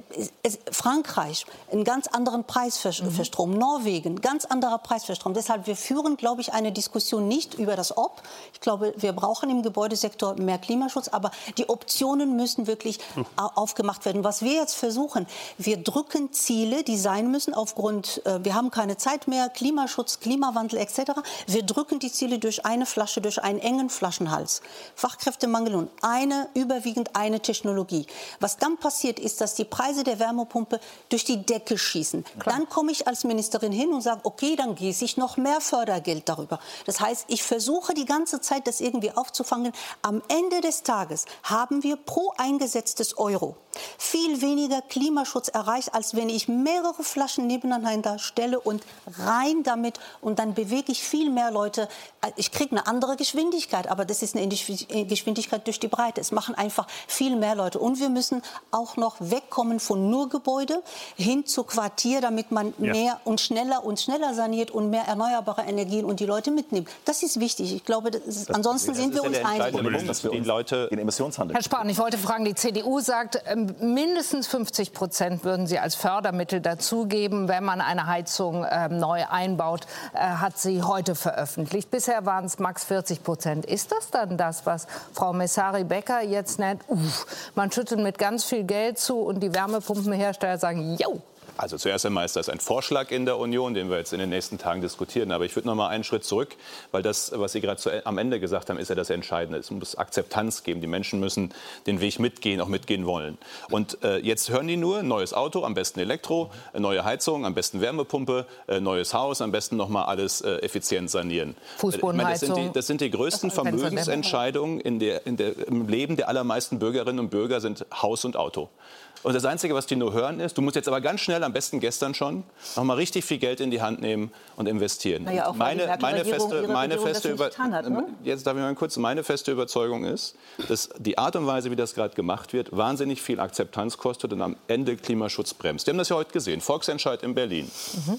Frankreich, einen ganz anderen Preis für, mhm. für Strom. Norwegen, ganz anderer Preis für Strom. Deshalb, wir führen, glaube ich, eine Diskussion nicht über das Ob. Ich glaube, wir brauchen im Gebäudesektor mehr Klimaschutz, aber die Optionen müssen wirklich mhm. aufgemacht werden. Was wir jetzt versuchen, wir drücken Ziele, die sein müssen aufgrund, äh, wir haben keine Zeit mehr, Klimaschutz, Klimawandel etc. Wir drücken die Ziele durch eine Flasche, durch einen engen Flaschenhals. Fachkräftemangel und eine, überwiegend eine Technologie. Was dann passiert, ist, dass die Preise der Wärmepumpe durch die Decke schießen. Klar. Dann komme ich als Ministerin hin und sage, okay, dann gieße ich noch mehr Fördergeld darüber. Das heißt, ich versuche die ganze Zeit, das irgendwie aufzufangen. Am Ende des Tages haben wir pro eingesetztes Euro viel weniger Klimaschutz erreicht, als wenn ich mehrere Flaschen nebeneinander stelle und rein damit und dann bewege ich viel mehr Leute. Ich kriege eine andere Geschwindigkeit, aber das ist eine Geschwindigkeit durch die Breite. Es machen einfach viel mehr Leute. Und wir müssen auch noch wegkommen von nur Gebäude hin zu Quartier, damit man ja. mehr und schneller und schneller saniert und mehr erneuerbare Energien und die Leute mitnimmt. Das ist wichtig. Ich glaube, ist, ansonsten sind wir uns einig. Die Leute den Emissionshandel. Herr Spahn, ich wollte fragen, die CDU sagt, ähm, mindestens 50 Prozent würden sie als Fördermittel dazugeben, wenn man eine Heizung äh, neu einbaut, äh, hat sie heute veröffentlicht. Bisher waren es max 40 Prozent. Ist das dann das, was Frau Messari-Becker jetzt nennt? Uff, man schüttet mit ganz viel Geld zu und die Wärmepumpenhersteller sagen, jo, also zuerst einmal ist das ein Vorschlag in der Union, den wir jetzt in den nächsten Tagen diskutieren. Aber ich würde noch mal einen Schritt zurück, weil das, was Sie gerade am Ende gesagt haben, ist ja das Entscheidende. Es muss Akzeptanz geben. Die Menschen müssen den Weg mitgehen, auch mitgehen wollen. Und äh, jetzt hören die nur, neues Auto, am besten Elektro, neue Heizung, am besten Wärmepumpe, äh, neues Haus, am besten noch mal alles äh, effizient sanieren. Fußbodenheizung. Das sind, die, das sind die größten Vermögensentscheidungen in der, in der, im Leben der allermeisten Bürgerinnen und Bürger sind Haus und Auto. Und das Einzige, was die nur hören, ist, du musst jetzt aber ganz schnell, am besten gestern schon, noch mal richtig viel Geld in die Hand nehmen und investieren. Naja, auch meine, meine feste, meine feste Über hat, ne? Jetzt darf ich mal kurz, meine feste Überzeugung ist, dass die Art und Weise, wie das gerade gemacht wird, wahnsinnig viel Akzeptanz kostet und am Ende Klimaschutz bremst. Wir haben das ja heute gesehen, Volksentscheid in Berlin. Mhm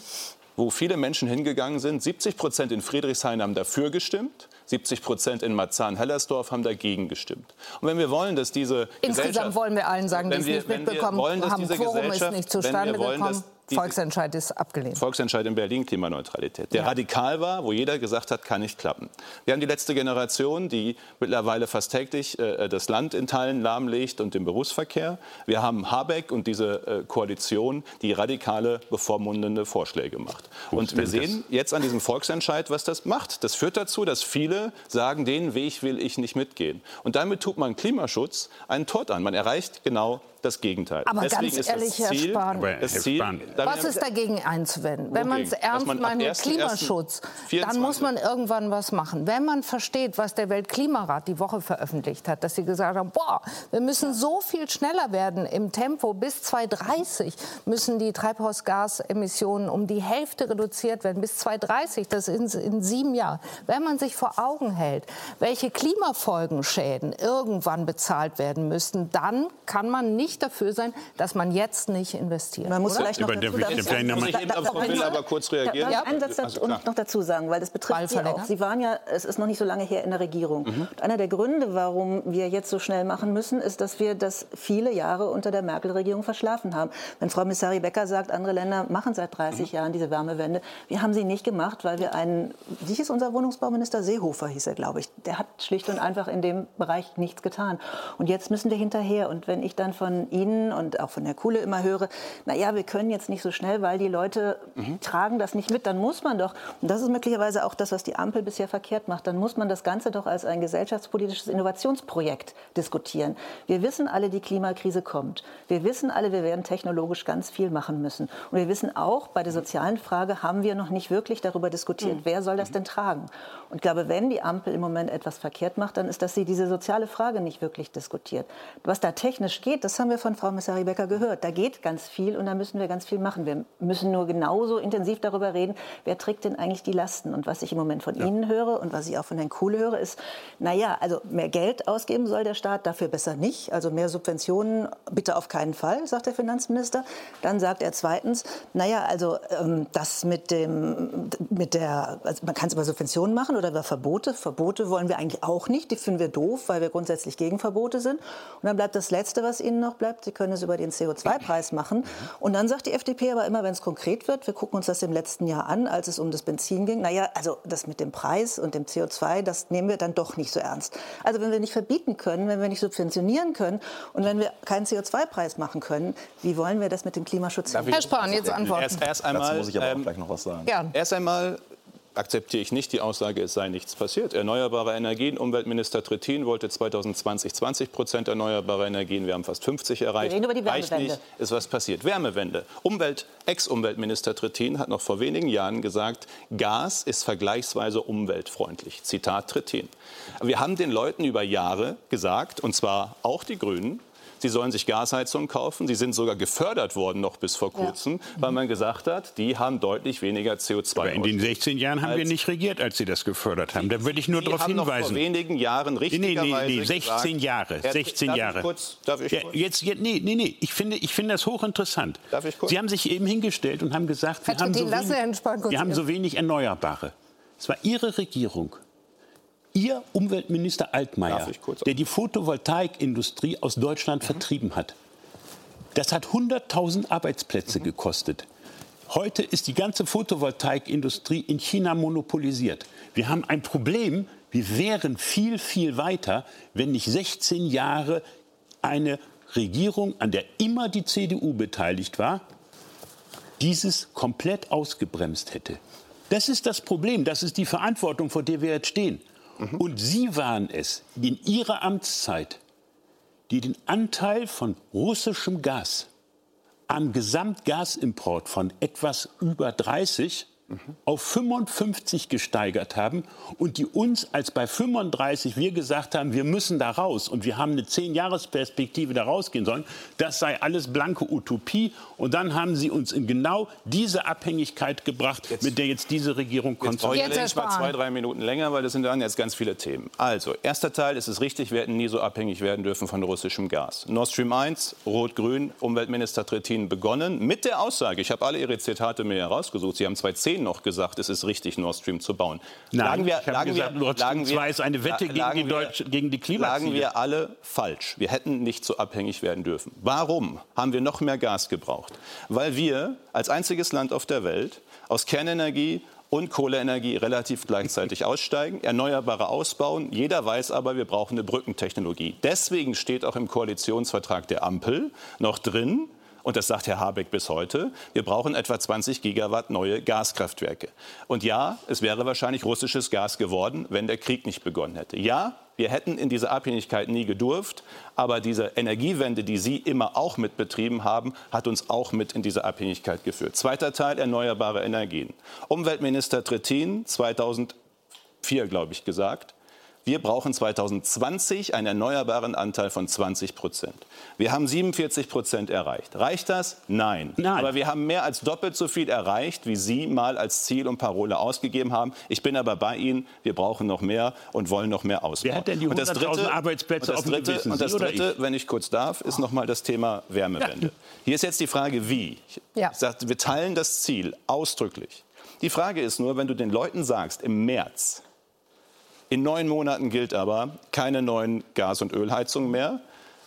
wo viele Menschen hingegangen sind. 70 Prozent in Friedrichshain haben dafür gestimmt. 70 Prozent in Marzahn-Hellersdorf haben dagegen gestimmt. Und wenn wir wollen, dass diese Insgesamt wollen wir allen sagen, die es nicht mitbekommen wollen, haben, Forum ist nicht zustande wollen, gekommen. Volksentscheid ist abgelehnt. Volksentscheid in Berlin, Klimaneutralität. Der ja. radikal war, wo jeder gesagt hat, kann nicht klappen. Wir haben die letzte Generation, die mittlerweile fast täglich äh, das Land in Teilen lahmlegt und den Berufsverkehr. Wir haben Habeck und diese äh, Koalition, die radikale, bevormundende Vorschläge macht. Und wir sehen jetzt an diesem Volksentscheid, was das macht. Das führt dazu, dass viele sagen, den Weg will ich nicht mitgehen. Und damit tut man Klimaschutz einen Tod an. Man erreicht genau das Gegenteil. Aber Deswegen ganz ehrlich, Herr Spahn, das Ziel, was ist dagegen einzuwenden? Wenn man es ernst meint mit Klimaschutz, dann muss man irgendwann was machen. Wenn man versteht, was der Weltklimarat die Woche veröffentlicht hat, dass sie gesagt haben, boah, wir müssen so viel schneller werden im Tempo, bis 2030 müssen die Treibhausgasemissionen um die Hälfte reduziert werden, bis 2030, das ist in sieben Jahren. Wenn man sich vor Augen hält, welche Klimafolgenschäden irgendwann bezahlt werden müssten, dann kann man nicht nicht dafür sein, dass man jetzt nicht investiert. Man muss oder? vielleicht noch dazu, aber kurz reagieren. Ja, einen Satz also, noch dazu sagen, weil das betrifft Sie auch. Sie waren ja, es ist noch nicht so lange her in der Regierung. Mhm. Und einer der Gründe, warum wir jetzt so schnell machen müssen, ist, dass wir das viele Jahre unter der Merkel-Regierung verschlafen haben. Wenn Frau Missari Becker sagt, andere Länder machen seit 30 mhm. Jahren diese Wärmewende, wir haben sie nicht gemacht, weil wir einen, wie hieß unser Wohnungsbauminister? Seehofer hieß er, glaube ich. Der hat schlicht und einfach in dem Bereich nichts getan. Und jetzt müssen wir hinterher. Und wenn ich dann von Ihnen und auch von Herr Kuhle immer höre, naja, wir können jetzt nicht so schnell, weil die Leute mhm. tragen das nicht mit, dann muss man doch, und das ist möglicherweise auch das, was die Ampel bisher verkehrt macht, dann muss man das Ganze doch als ein gesellschaftspolitisches Innovationsprojekt diskutieren. Wir wissen alle, die Klimakrise kommt. Wir wissen alle, wir werden technologisch ganz viel machen müssen. Und wir wissen auch, bei der sozialen Frage haben wir noch nicht wirklich darüber diskutiert, mhm. wer soll das denn tragen. Und ich glaube, wenn die Ampel im Moment etwas verkehrt macht, dann ist, dass sie diese soziale Frage nicht wirklich diskutiert. Was da technisch geht, das haben wir von Frau Messari-Becker gehört. Da geht ganz viel und da müssen wir ganz viel machen. Wir müssen nur genauso intensiv darüber reden, wer trägt denn eigentlich die Lasten. Und was ich im Moment von ja. Ihnen höre und was ich auch von Herrn Kuhle höre, ist, naja, also mehr Geld ausgeben soll der Staat, dafür besser nicht. Also mehr Subventionen bitte auf keinen Fall, sagt der Finanzminister. Dann sagt er zweitens, naja, also ähm, das mit dem, mit der, also man kann es über Subventionen machen oder über Verbote. Verbote wollen wir eigentlich auch nicht. Die finden wir doof, weil wir grundsätzlich gegen Verbote sind. Und dann bleibt das Letzte, was Ihnen noch bleibt. Sie können es über den CO2-Preis machen. Und dann sagt die FDP aber immer, wenn es konkret wird, wir gucken uns das im letzten Jahr an, als es um das Benzin ging. Naja, also das mit dem Preis und dem CO2, das nehmen wir dann doch nicht so ernst. Also wenn wir nicht verbieten können, wenn wir nicht subventionieren können und wenn wir keinen CO2-Preis machen können, wie wollen wir das mit dem Klimaschutz? Herr Spahn, jetzt antworten. Erst, erst einmal, Dazu muss ich aber auch ähm, gleich noch was sagen. Gern. Erst einmal akzeptiere ich nicht die Aussage, es sei nichts passiert. Erneuerbare Energien, Umweltminister Trittin wollte 2020 20 Prozent erneuerbare Energien, wir haben fast 50 erreicht. Wir reden über die Wärmewende. Reicht nicht, ist was passiert. Wärmewende. Umwelt, Ex-Umweltminister Trittin hat noch vor wenigen Jahren gesagt, Gas ist vergleichsweise umweltfreundlich. Zitat Trittin. Wir haben den Leuten über Jahre gesagt, und zwar auch die Grünen, Sie sollen sich Gasheizungen kaufen. Sie sind sogar gefördert worden noch bis vor kurzem, ja. weil man gesagt hat, die haben deutlich weniger CO2. Aber in den 16 Jahren haben wir nicht regiert, als Sie das gefördert haben. Da würde ich nur darauf hinweisen. Noch vor wenigen Jahren richtigerweise nee, nee, nee, 16 Jahre, 16 darf Jahre. Ich kurz, darf ich kurz? Ja, jetzt, jetzt, nee, nee, nee. Ich finde, ich finde das hochinteressant. Darf ich kurz? Sie haben sich eben hingestellt und haben gesagt, wir, haben so, wenig, wir haben so wenig Erneuerbare. Es war Ihre Regierung, Ihr Umweltminister Altmaier, der die Photovoltaikindustrie aus Deutschland mhm. vertrieben hat, das hat 100.000 Arbeitsplätze mhm. gekostet. Heute ist die ganze Photovoltaikindustrie in China monopolisiert. Wir haben ein Problem. Wir wären viel, viel weiter, wenn nicht 16 Jahre eine Regierung, an der immer die CDU beteiligt war, dieses komplett ausgebremst hätte. Das ist das Problem, das ist die Verantwortung, vor der wir jetzt stehen. Mhm. Und Sie waren es in Ihrer Amtszeit, die den Anteil von russischem Gas am Gesamtgasimport von etwas über 30 auf 55 gesteigert haben und die uns, als bei 35 wir gesagt haben, wir müssen da raus und wir haben eine 10-Jahres-Perspektive da rausgehen sollen, das sei alles blanke Utopie. Und dann haben sie uns in genau diese Abhängigkeit gebracht, jetzt, mit der jetzt diese Regierung konfrontiert ist. Ich mal zwei, drei Minuten länger, weil das sind dann jetzt ganz viele Themen. Also, erster Teil, es ist richtig, wir hätten nie so abhängig werden dürfen von russischem Gas. Nord Stream 1, Rot-Grün, Umweltminister Trittin begonnen mit der Aussage, ich habe alle Ihre Zitate mir herausgesucht, Sie haben 2010 noch gesagt, es ist richtig, Nord Stream zu bauen. Nein, lagen wir, ich lagen gesagt, wir, Nord Stream 2 ist eine Wette gegen die, Deutsch, gegen die Klimaziele. Lagen wir alle falsch. Wir hätten nicht so abhängig werden dürfen. Warum haben wir noch mehr Gas gebraucht? Weil wir als einziges Land auf der Welt aus Kernenergie und Kohleenergie relativ gleichzeitig aussteigen, Erneuerbare ausbauen. Jeder weiß aber, wir brauchen eine Brückentechnologie. Deswegen steht auch im Koalitionsvertrag der Ampel noch drin, und das sagt Herr Habeck bis heute, wir brauchen etwa 20 Gigawatt neue Gaskraftwerke. Und ja, es wäre wahrscheinlich russisches Gas geworden, wenn der Krieg nicht begonnen hätte. Ja, wir hätten in diese Abhängigkeit nie gedurft, aber diese Energiewende, die Sie immer auch mit betrieben haben, hat uns auch mit in diese Abhängigkeit geführt. Zweiter Teil, erneuerbare Energien. Umweltminister Trittin 2004, glaube ich, gesagt, wir brauchen 2020 einen erneuerbaren Anteil von 20 Prozent. Wir haben 47 Prozent erreicht. Reicht das? Nein. Nein. Aber wir haben mehr als doppelt so viel erreicht, wie Sie mal als Ziel und Parole ausgegeben haben. Ich bin aber bei Ihnen. Wir brauchen noch mehr und wollen noch mehr ausbauen. Wer hat denn die 100.000 Arbeitsplätze und das dritte, und das dritte wenn ich kurz darf, ist noch mal das Thema Wärmewende. Ja. Hier ist jetzt die Frage, wie. Ja. Ich sage, wir teilen das Ziel ausdrücklich. Die Frage ist nur, wenn du den Leuten sagst, im März, in neun Monaten gilt aber keine neuen Gas- und Ölheizungen mehr.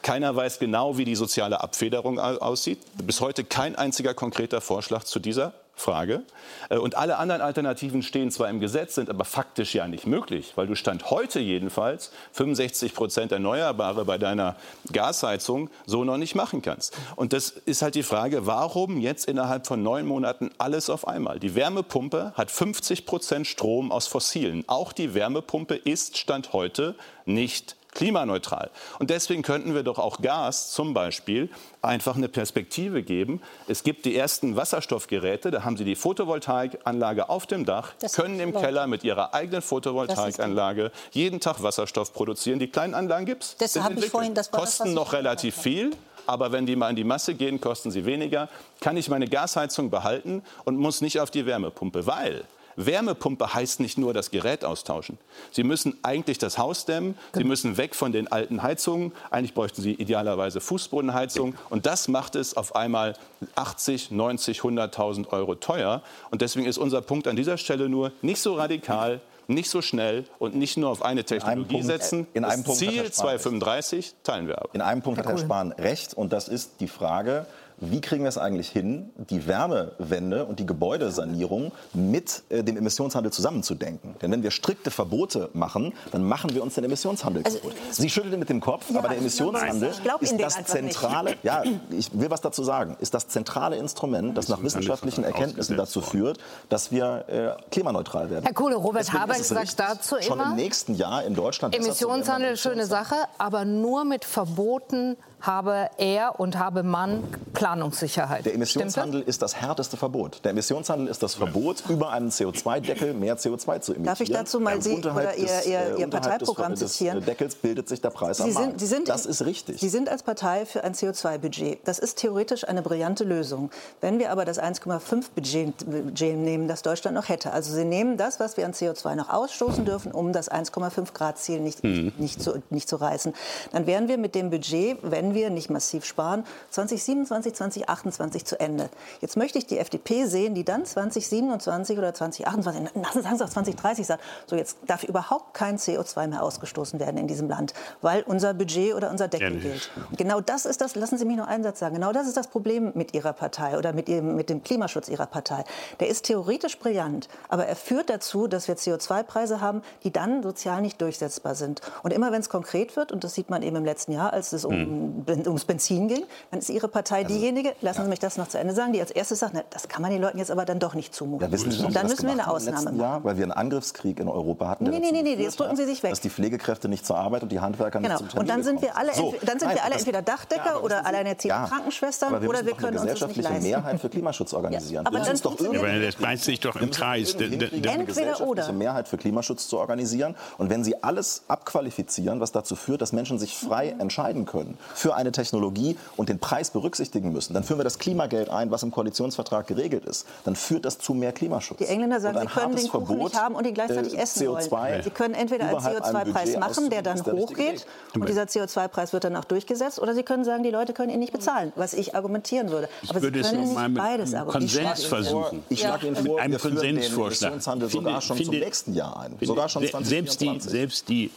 Keiner weiß genau, wie die soziale Abfederung aussieht. Bis heute kein einziger konkreter Vorschlag zu dieser Frage. Äh, und alle anderen Alternativen stehen zwar im Gesetz, sind aber faktisch ja nicht möglich, weil du Stand heute jedenfalls 65 Prozent Erneuerbare bei deiner Gasheizung so noch nicht machen kannst. Und das ist halt die Frage, warum jetzt innerhalb von neun Monaten alles auf einmal? Die Wärmepumpe hat 50 Prozent Strom aus Fossilen. Auch die Wärmepumpe ist Stand heute nicht klimaneutral. Und deswegen könnten wir doch auch Gas zum Beispiel einfach eine Perspektive geben. Es gibt die ersten Wasserstoffgeräte, da haben Sie die Photovoltaikanlage auf dem Dach, das können im Keller mit Ihrer eigenen Photovoltaikanlage jeden Tag Wasserstoff produzieren. Die kleinen Anlagen gibt es. Das habe ich vorhin, das war Kosten das, noch relativ viel. Aber wenn die mal in die Masse gehen, kosten sie weniger. Kann ich meine Gasheizung behalten und muss nicht auf die Wärmepumpe, weil Wärmepumpe heißt nicht nur das Gerät austauschen. Sie müssen eigentlich das Haus dämmen. Sie genau. müssen weg von den alten Heizungen. Eigentlich bräuchten Sie idealerweise Fußbodenheizung. Und das macht es auf einmal 80, 90, 100.000 Euro teuer. Und deswegen ist unser Punkt an dieser Stelle nur nicht so radikal nicht so schnell und nicht nur auf eine Technologie Punkt, setzen. In einem das Punkt Ziel 235 teilen wir aber. In einem Punkt hat Herr Spahn recht und das ist die Frage, wie kriegen wir es eigentlich hin, die Wärmewende und die Gebäudesanierung mit äh, dem Emissionshandel zusammenzudenken? Denn wenn wir strikte Verbote machen, dann machen wir uns den Emissionshandel also, kaputt. Sie schütteln mit dem Kopf, ja, aber der Emissionshandel ist das zentrale, nicht. ja, ich will was dazu sagen, ist das zentrale Instrument, das nach wissenschaftlichen Erkenntnissen dazu führt, dass wir äh, klimaneutral werden. Herr Kohle, Robert Habeck sagt dazu schon immer, im nächsten Jahr in Deutschland Emissionshandel, schöne Sache, aber nur mit Verboten habe er und habe man Planungssicherheit. Der Emissionshandel ist das härteste Verbot. Der Emissionshandel ist das Verbot, über einen CO2-Deckel mehr CO2 zu emittieren. Darf ich dazu mal Sie oder Ihr, Ihr, äh, Ihr Parteiprogramm des, zitieren? Des Deckels bildet sich der Preis Sie am Markt. Sie sind, das ist richtig. Sie sind als Partei für ein CO2-Budget. Das ist theoretisch eine brillante Lösung. Wenn wir aber das 1,5-Budget nehmen, das Deutschland noch hätte, also Sie nehmen das, was wir an CO2 noch ausstoßen dürfen, um das 1,5 Grad-Ziel nicht, mhm. nicht, zu, nicht zu reißen, dann wären wir mit dem Budget, wenn wir nicht massiv sparen, 2027, 2028 zu Ende. Jetzt möchte ich die FDP sehen, die dann 2027 oder 2028, sagen Sie auch 2030 sagt, so jetzt darf überhaupt kein CO2 mehr ausgestoßen werden in diesem Land, weil unser Budget oder unser Deckel ja, gilt. Genau das ist das, lassen Sie mich noch einen Satz sagen, genau das ist das Problem mit Ihrer Partei oder mit, ihrem, mit dem Klimaschutz Ihrer Partei. Der ist theoretisch brillant, aber er führt dazu, dass wir CO2-Preise haben, die dann sozial nicht durchsetzbar sind. Und immer wenn es konkret wird, und das sieht man eben im letzten Jahr, als es um, hm ums Benzin ging, dann ist Ihre Partei also diejenige, lassen Sie mich das noch zu Ende sagen, die als erstes sagt, na, das kann man den Leuten jetzt aber dann doch nicht zumuten. Ja, wissen Sie, und dann müssen wir eine Ausnahme machen. Jahr, weil wir einen Angriffskrieg in Europa hatten. Nee, nee, nee, nee, jetzt drücken Sie sich weg. Dass die Pflegekräfte nicht zur Arbeit und die Handwerker genau. nicht zum Termin Und dann sind wir alle, so, dann sind nein, wir alle das, entweder Dachdecker ja, oder alleinerziehende ja, Krankenschwestern wir oder wir können eine uns das nicht gesellschaftliche leisten. Mehrheit für Klimaschutz organisieren. Ja, aber dann doch das beißt sich doch im Kreis. Da- da- Entweder gesellschaftliche oder. Mehrheit für Klimaschutz zu organisieren. Und wenn Sie alles abqualifizieren, was dazu führt, dass Menschen sich frei Mhm. entscheiden können für eine Technologie und den Preis berücksichtigen müssen, dann führen wir das Klimageld ein, was im Koalitionsvertrag geregelt ist. Dann führt das zu mehr Klimaschutz. Die Engländer sagen, sie können den Kuchen Verbot, nicht haben und ihn gleichzeitig äh, essen wollen. CO2 Sie können entweder einen überhalb einem CO2-Preis Budget machen, der dann hochgeht Weg. und dieser CO2-Preis wird dann auch durchgesetzt, oder Sie können sagen, die Leute können ihn nicht bezahlen, was ich argumentieren würde. Ich Aber würde Sie es können noch nicht mal mit beides argumentieren. Konsens versuchen. Ich schlage Ihnen vor, wir führen den Konsensvorschlag. Emissionshandel Finde- sogar schon finde- zum nächsten Jahr ein. Sogar schon se- selbst die, 2024. selbst die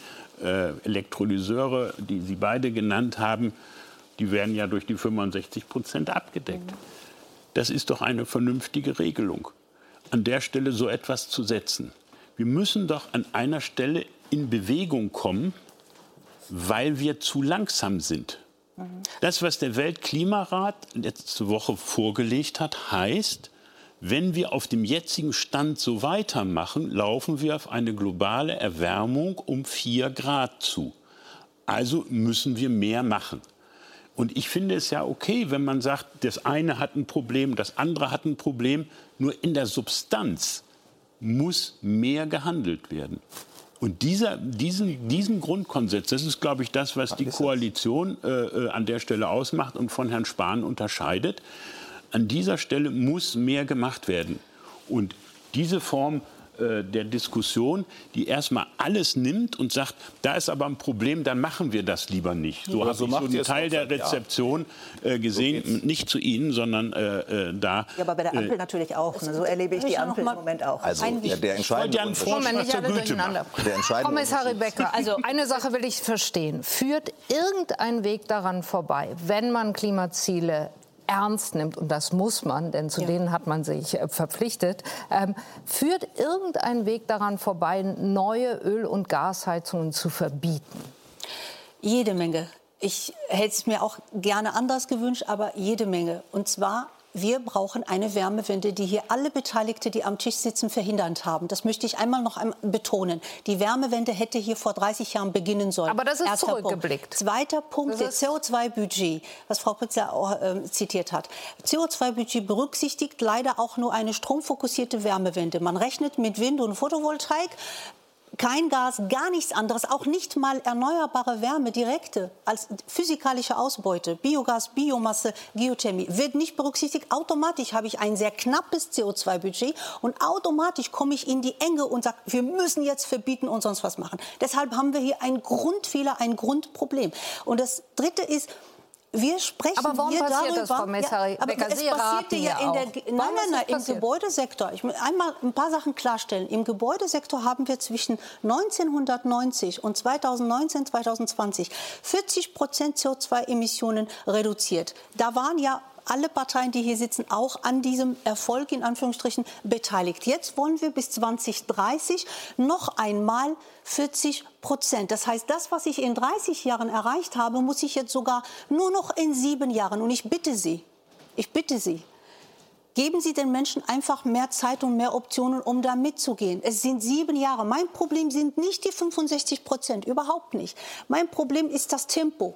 äh, Elektrolyseure, die Sie beide genannt haben, die werden ja durch die 65 Prozent abgedeckt. Das ist doch eine vernünftige Regelung, an der Stelle so etwas zu setzen. Wir müssen doch an einer Stelle in Bewegung kommen, weil wir zu langsam sind. Das, was der Weltklimarat letzte Woche vorgelegt hat, heißt, wenn wir auf dem jetzigen Stand so weitermachen, laufen wir auf eine globale Erwärmung um 4 Grad zu. Also müssen wir mehr machen. Und ich finde es ja okay, wenn man sagt, das eine hat ein Problem, das andere hat ein Problem. Nur in der Substanz muss mehr gehandelt werden. Und dieser, diesen, diesen Grundkonsens, das ist, glaube ich, das, was die Koalition äh, äh, an der Stelle ausmacht und von Herrn Spahn unterscheidet. An dieser Stelle muss mehr gemacht werden. Und diese Form äh, der Diskussion, die erstmal alles nimmt und sagt, da ist aber ein Problem, dann machen wir das lieber nicht. So Ja, habe so ich so einen Teil der. Rezeption äh, gesehen, nicht zu Ihnen, sondern äh, äh, da. Ja, aber bei der Ampel äh, natürlich auch. Ne? So erlebe ich die noch Ampel im Moment auch. Also Ein der, entscheidende ja einen Unterschied- Vorschlag Moment, nicht zur alle Güte durcheinander. machen. Der entscheidende Kommissar Rebecca, also eine Sache will ich verstehen. Führt irgendein Weg daran vorbei, wenn man Klimaziele ernst nimmt, und das muss man, denn zu Ja. denen hat man sich äh, verpflichtet, ähm, führt irgendein Weg daran vorbei, neue Öl- und Gasheizungen zu verbieten? Jede Menge. Ich hätte es mir auch gerne anders gewünscht, aber jede Menge. Und zwar, wir brauchen eine Wärmewende, die hier alle Beteiligten, die am Tisch sitzen, verhindert haben. Das möchte ich einmal noch einmal betonen. Die Wärmewende hätte hier vor 30 Jahren beginnen sollen. Aber das ist Erster zurückgeblickt. Punkt. Zweiter Punkt, Das der ist- CO2-Budget, was Frau Pritzler auch ähm, zitiert hat. CO2-Budget berücksichtigt leider auch nur eine stromfokussierte Wärmewende. Man rechnet mit Wind- und Photovoltaik. Kein Gas, gar nichts anderes, auch nicht mal erneuerbare Wärme, direkte, als physikalische Ausbeute, Biogas, Biomasse, Geothermie, wird nicht berücksichtigt. Automatisch habe ich ein sehr knappes CO2-Budget und automatisch komme ich in die Enge und sage, wir müssen jetzt verbieten und sonst was machen. Deshalb haben wir hier einen Grundfehler, ein Grundproblem. Und das Dritte ist, wir sprechen Aber warum hier passiert darüber. das, Frau Messari-Becker? aber es Sie raten passierte ja in der, auch. Nein, nein, nein, im passiert? Gebäudesektor. Ich will einmal ein paar Sachen klarstellen. Im Gebäudesektor haben wir zwischen 1990 und 2019, 2020 40 Prozent CO2-Emissionen reduziert. Da waren ja alle Parteien, die hier sitzen, auch an diesem Erfolg in Anführungsstrichen beteiligt. Jetzt wollen wir bis 2030 noch einmal 40 Prozent. Das heißt, das, was ich in 30 Jahren erreicht habe, muss ich jetzt sogar nur noch in sieben Jahren. Und ich bitte Sie, ich bitte Sie, Geben Sie den Menschen einfach mehr Zeit und mehr Optionen, um da mitzugehen. Es sind sieben Jahre. Mein Problem sind nicht die 65 Prozent, überhaupt nicht. Mein Problem ist das Tempo.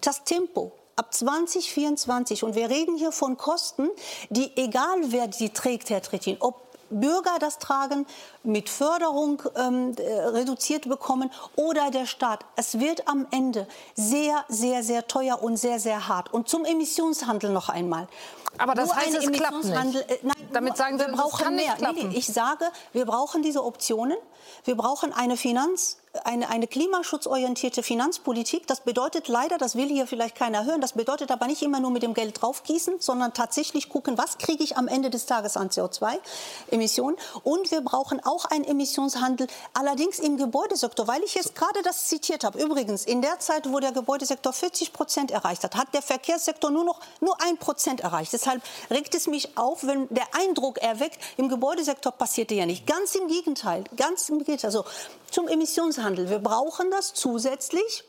Das Tempo. Ab 2024, und wir reden hier von Kosten, die, egal wer die trägt, Herr Trittin, ob Bürger das tragen, mit Förderung ähm, äh, reduziert bekommen oder der Staat. Es wird am Ende sehr, sehr, sehr teuer und sehr, sehr hart. Und zum Emissionshandel noch einmal. Aber das Nur heißt, es klappt nicht. Äh, Nein, Damit sagen Sie, wir das brauchen mehr. Nee, nee, ich sage, wir brauchen diese Optionen. Wir brauchen eine Finanz, eine, eine klimaschutzorientierte Finanzpolitik. Das bedeutet leider, das will hier vielleicht keiner hören, das bedeutet aber nicht immer nur mit dem Geld draufgießen, sondern tatsächlich gucken, was kriege ich am Ende des Tages an CO2-Emissionen. Und wir brauchen auch einen Emissionshandel, allerdings im Gebäudesektor, weil ich jetzt gerade das zitiert habe. Übrigens, in der Zeit, wo der Gebäudesektor 40 Prozent erreicht hat, hat der Verkehrssektor nur noch nur ein Prozent erreicht. Deshalb regt es mich auf, wenn der Eindruck erweckt, im Gebäudesektor passierte ja nicht. Ganz im Gegenteil, ganz im Gegenteil. Also zum Emissionshandel. Wir brauchen das zusätzlich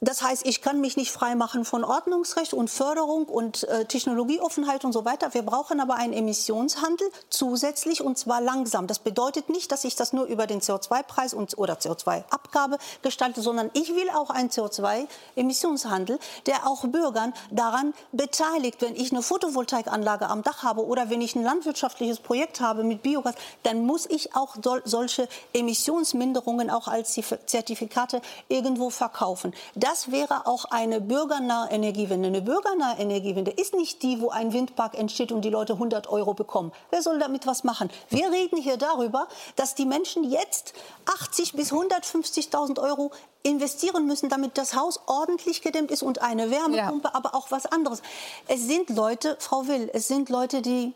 das heißt, ich kann mich nicht freimachen von Ordnungsrecht und Förderung und äh, Technologieoffenheit und so weiter. Wir brauchen aber einen Emissionshandel zusätzlich und zwar langsam. Das bedeutet nicht, dass ich das nur über den CO2-Preis oder CO2-Abgabe gestalte, sondern ich will auch einen CO2-Emissionshandel, der auch Bürgern daran beteiligt. Wenn ich eine Photovoltaikanlage am Dach habe oder wenn ich ein landwirtschaftliches Projekt habe mit Biogas, dann muss ich auch solche Emissionsminderungen auch als Zertifikate irgendwo verkaufen. Das das wäre auch eine bürgernahe Energiewende. Eine bürgernahe Energiewende ist nicht die, wo ein Windpark entsteht und die Leute 100 Euro bekommen. Wer soll damit was machen? Wir reden hier darüber, dass die Menschen jetzt 80 bis 150.000 Euro investieren müssen, damit das Haus ordentlich gedämmt ist und eine Wärmepumpe, ja. aber auch was anderes. Es sind Leute, Frau Will, es sind Leute, die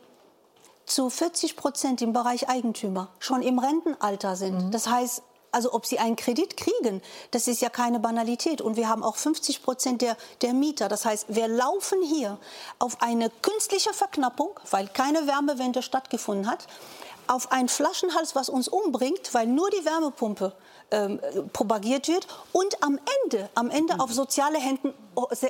zu 40 Prozent im Bereich Eigentümer schon im Rentenalter sind. Mhm. Das heißt, also ob sie einen Kredit kriegen, das ist ja keine Banalität. Und wir haben auch 50 Prozent der, der Mieter. Das heißt, wir laufen hier auf eine künstliche Verknappung, weil keine Wärmewende stattgefunden hat, auf einen Flaschenhals, was uns umbringt, weil nur die Wärmepumpe ähm, propagiert wird und am Ende, am Ende auf soziale, Händen,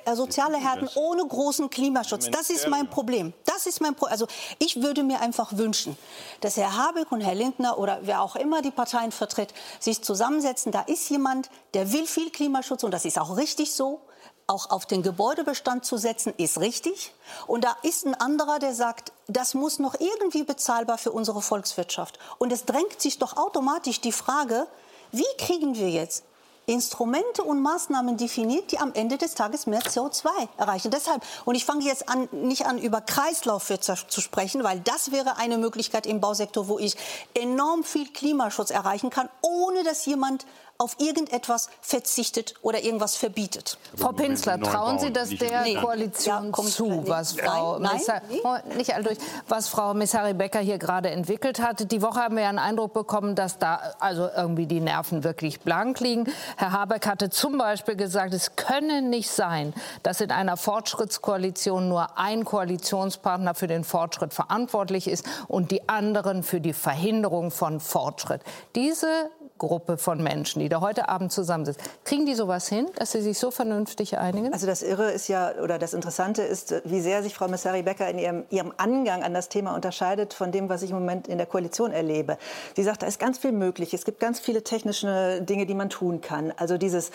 äh, soziale Härten ohne großen Klimaschutz. Das ist mein Problem. Das ist mein Pro Also ich würde mir einfach wünschen, dass Herr Habeck und Herr Lindner oder wer auch immer die Parteien vertritt, sich zusammensetzen. Da ist jemand, der will viel Klimaschutz und das ist auch richtig so auch auf den Gebäudebestand zu setzen, ist richtig. Und da ist ein anderer, der sagt, das muss noch irgendwie bezahlbar für unsere Volkswirtschaft. Und es drängt sich doch automatisch die Frage, wie kriegen wir jetzt Instrumente und Maßnahmen definiert, die am Ende des Tages mehr CO2 erreichen. Deshalb, und ich fange jetzt an, nicht an, über Kreislaufwirtschaft zu sprechen, weil das wäre eine Möglichkeit im Bausektor, wo ich enorm viel Klimaschutz erreichen kann, ohne dass jemand auf irgendetwas verzichtet oder irgendwas verbietet. Frau Pinzler, trauen Sie das der nee. Koalition ja, zu, was Frau, nein, nein, oh, nicht all durch, was Frau Messari Becker hier gerade entwickelt hat? Die Woche haben wir ja einen Eindruck bekommen, dass da also irgendwie die Nerven wirklich blank liegen. Herr Habeck hatte zum Beispiel gesagt, es könne nicht sein, dass in einer Fortschrittskoalition nur ein Koalitionspartner für den Fortschritt verantwortlich ist und die anderen für die Verhinderung von Fortschritt. Diese Gruppe von Menschen, die da heute Abend zusammensitzt. Kriegen die sowas hin, dass sie sich so vernünftig einigen? Also das Irre ist ja, oder das Interessante ist, wie sehr sich Frau Messari-Becker in ihrem, ihrem Angang an das Thema unterscheidet von dem, was ich im Moment in der Koalition erlebe. Sie sagt, da ist ganz viel möglich. Es gibt ganz viele technische Dinge, die man tun kann. Also dieses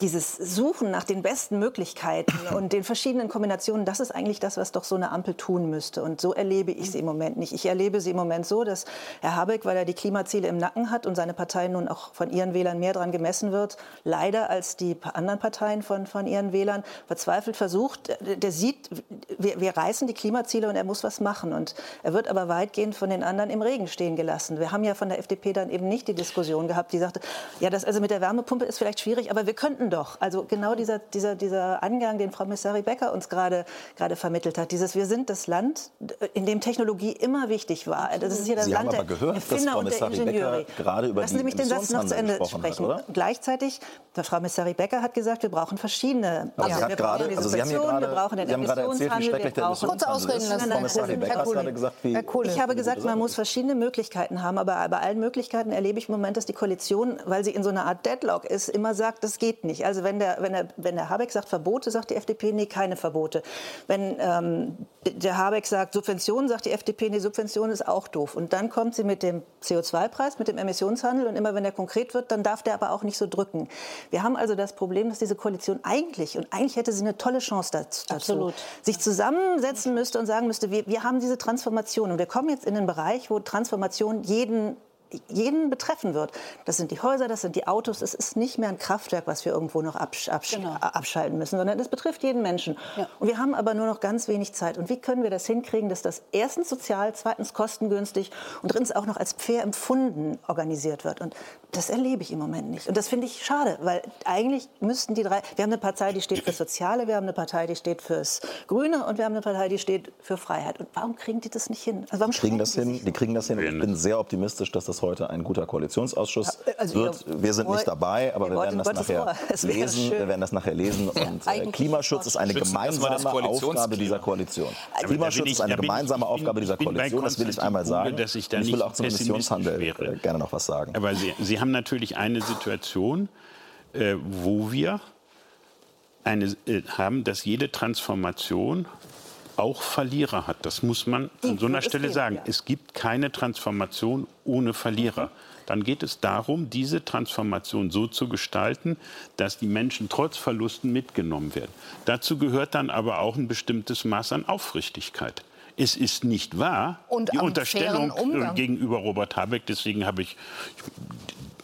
dieses Suchen nach den besten Möglichkeiten und den verschiedenen Kombinationen, das ist eigentlich das, was doch so eine Ampel tun müsste. Und so erlebe ich sie im Moment nicht. Ich erlebe sie im Moment so, dass Herr Habeck, weil er die Klimaziele im Nacken hat und seine Partei nun auch von ihren Wählern mehr dran gemessen wird, leider als die anderen Parteien von, von ihren Wählern, verzweifelt versucht, der sieht, wir, wir reißen die Klimaziele und er muss was machen. Und er wird aber weitgehend von den anderen im Regen stehen gelassen. Wir haben ja von der FDP dann eben nicht die Diskussion gehabt, die sagte, ja, das also mit der Wärmepumpe ist vielleicht schwierig, aber wir könnten doch. Also genau dieser, dieser, dieser Angang, den Frau Messari Becker uns gerade, gerade vermittelt hat. Dieses, wir sind das Land, in dem Technologie immer wichtig war. Das ist hier das Sie Land haben aber gehört, der Erfinder und der Ingenieure. gerade über Lassen Sie mich den Satz noch zu Ende sprechen. Hat, Gleichzeitig, der Frau Messari Becker hat gesagt, wir brauchen verschiedene. Also ja. wir grade, also Sie haben gerade, wir brauchen den Emissionshandel, wir brauchen... Kurz ausreden lassen. Frau Messari Becker hat gerade gesagt, wie... Ich habe gesagt, man muss verschiedene Möglichkeiten haben, aber bei allen Möglichkeiten erlebe ich im Moment, dass die Koalition, weil sie in so einer Art Deadlock ist, immer sagt, das geht nicht. Also wenn der, wenn der, wenn der Habeck sagt Verbote, sagt die FDP, nee, keine Verbote. Wenn ähm, der Habeck sagt Subventionen, sagt die FDP, nee, Subventionen ist auch doof. Und dann kommt sie mit dem CO2-Preis, mit dem Emissionshandel. Und immer wenn der konkret wird, dann darf der aber auch nicht so drücken. Wir haben also das Problem, dass diese Koalition eigentlich, und eigentlich hätte sie eine tolle Chance dazu, Absolut. sich zusammensetzen müsste und sagen müsste, wir, wir haben diese Transformation. Und wir kommen jetzt in den Bereich, wo Transformation jeden jeden betreffen wird. Das sind die Häuser, das sind die Autos. Es ist nicht mehr ein Kraftwerk, was wir irgendwo noch absch absch genau. abschalten müssen, sondern es betrifft jeden Menschen. Ja. Und wir haben aber nur noch ganz wenig Zeit. Und wie können wir das hinkriegen, dass das erstens sozial, zweitens kostengünstig und drittens auch noch als fair empfunden organisiert wird? Und das erlebe ich im Moment nicht. Und das finde ich schade, weil eigentlich müssten die drei, wir haben eine Partei, die steht fürs Soziale, wir haben eine Partei, die steht fürs Grüne und wir haben eine Partei, die steht für Freiheit. Und warum kriegen die das nicht hin? Also warum kriegen das hin? Die kriegen das hin. Ich bin sehr optimistisch, dass das das heute ein guter Koalitionsausschuss also wird. Wir sind nicht dabei, aber wir werden das nachher lesen. Wir werden das nachher lesen. Und äh, Klimaschutz ist eine gemeinsame Aufgabe dieser Koalition. Klimaschutz ist eine gemeinsame Aufgabe dieser Koalition. Das will ich einmal sagen. Dass ich, ich will auch zum Emissionshandel wäre. Äh, gerne noch was sagen. Aber Sie, Sie haben natürlich eine Situation, äh, wo wir eine, äh, haben, dass jede Transformation auch Verlierer hat. Das muss man an so einer Stelle sagen. Es gibt keine Transformation ohne Verlierer. Dann geht es darum, diese Transformation so zu gestalten, dass die Menschen trotz Verlusten mitgenommen werden. Dazu gehört dann aber auch ein bestimmtes Maß an Aufrichtigkeit. Es ist nicht wahr, Und die Unterstellung gegenüber Robert Habeck, deswegen habe ich,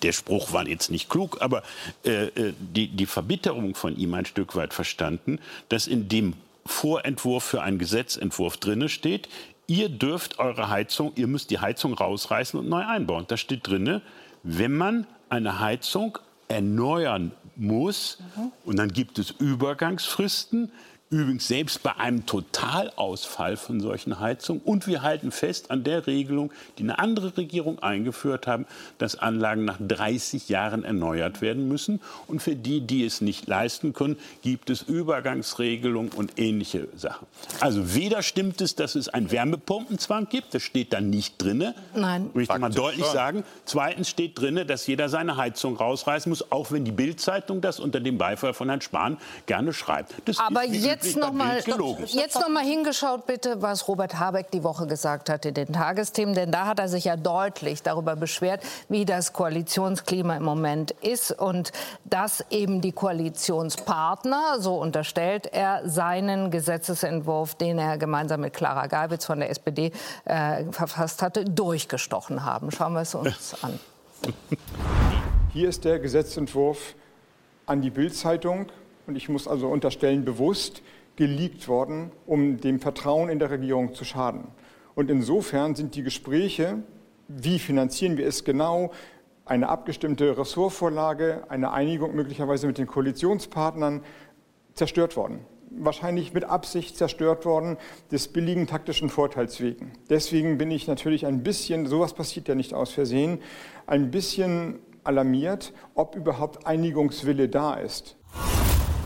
der Spruch war jetzt nicht klug, aber äh, äh, die, die Verbitterung von ihm ein Stück weit verstanden, dass in dem Vorentwurf für einen Gesetzentwurf drinne steht, ihr dürft eure Heizung, ihr müsst die Heizung rausreißen und neu einbauen. Da steht drinne, wenn man eine Heizung erneuern muss, und dann gibt es Übergangsfristen, Übrigens selbst bei einem Totalausfall von solchen Heizungen. Und wir halten fest an der Regelung, die eine andere Regierung eingeführt haben, dass Anlagen nach 30 Jahren erneuert werden müssen. Und für die, die es nicht leisten können, gibt es Übergangsregelungen und ähnliche Sachen. Also weder stimmt es, dass es einen Wärmepumpenzwang gibt, das steht da nicht drin. Nein. Will ich mal Faktisch deutlich schon. sagen. Zweitens steht drin, dass jeder seine Heizung rausreißen muss, auch wenn die Bild-Zeitung das unter dem Beifall von Herrn Spahn gerne schreibt. Das Aber ist wie jetzt bei noch mal, Bild gelogen. jetzt noch mal hingeschaut, bitte, was Robert Habeck die Woche gesagt hat in den Tagesthemen. Denn da hat er sich ja deutlich darüber beschwert, wie das Koalitionsklima im Moment ist und dass eben die Koalitionspartner, so unterstellt er, seinen Gesetzesentwurf, den er gemeinsam mit Clara Geiwitz von der SPD äh, verfasst hatte, durchgestochen haben. Schauen wir es uns an. Hier ist der Gesetzentwurf an die Bild-Zeitung und ich muss also unterstellen, bewusst geleakt worden, um dem Vertrauen in der Regierung zu schaden. Und insofern sind die Gespräche, wie finanzieren wir es genau, eine abgestimmte Ressortvorlage, eine Einigung möglicherweise mit den Koalitionspartnern zerstört worden. Wahrscheinlich mit Absicht zerstört worden, des billigen taktischen Vorteils wegen. Deswegen bin ich natürlich ein bisschen, sowas passiert ja nicht aus Versehen, ein bisschen alarmiert, ob überhaupt Einigungswille da ist.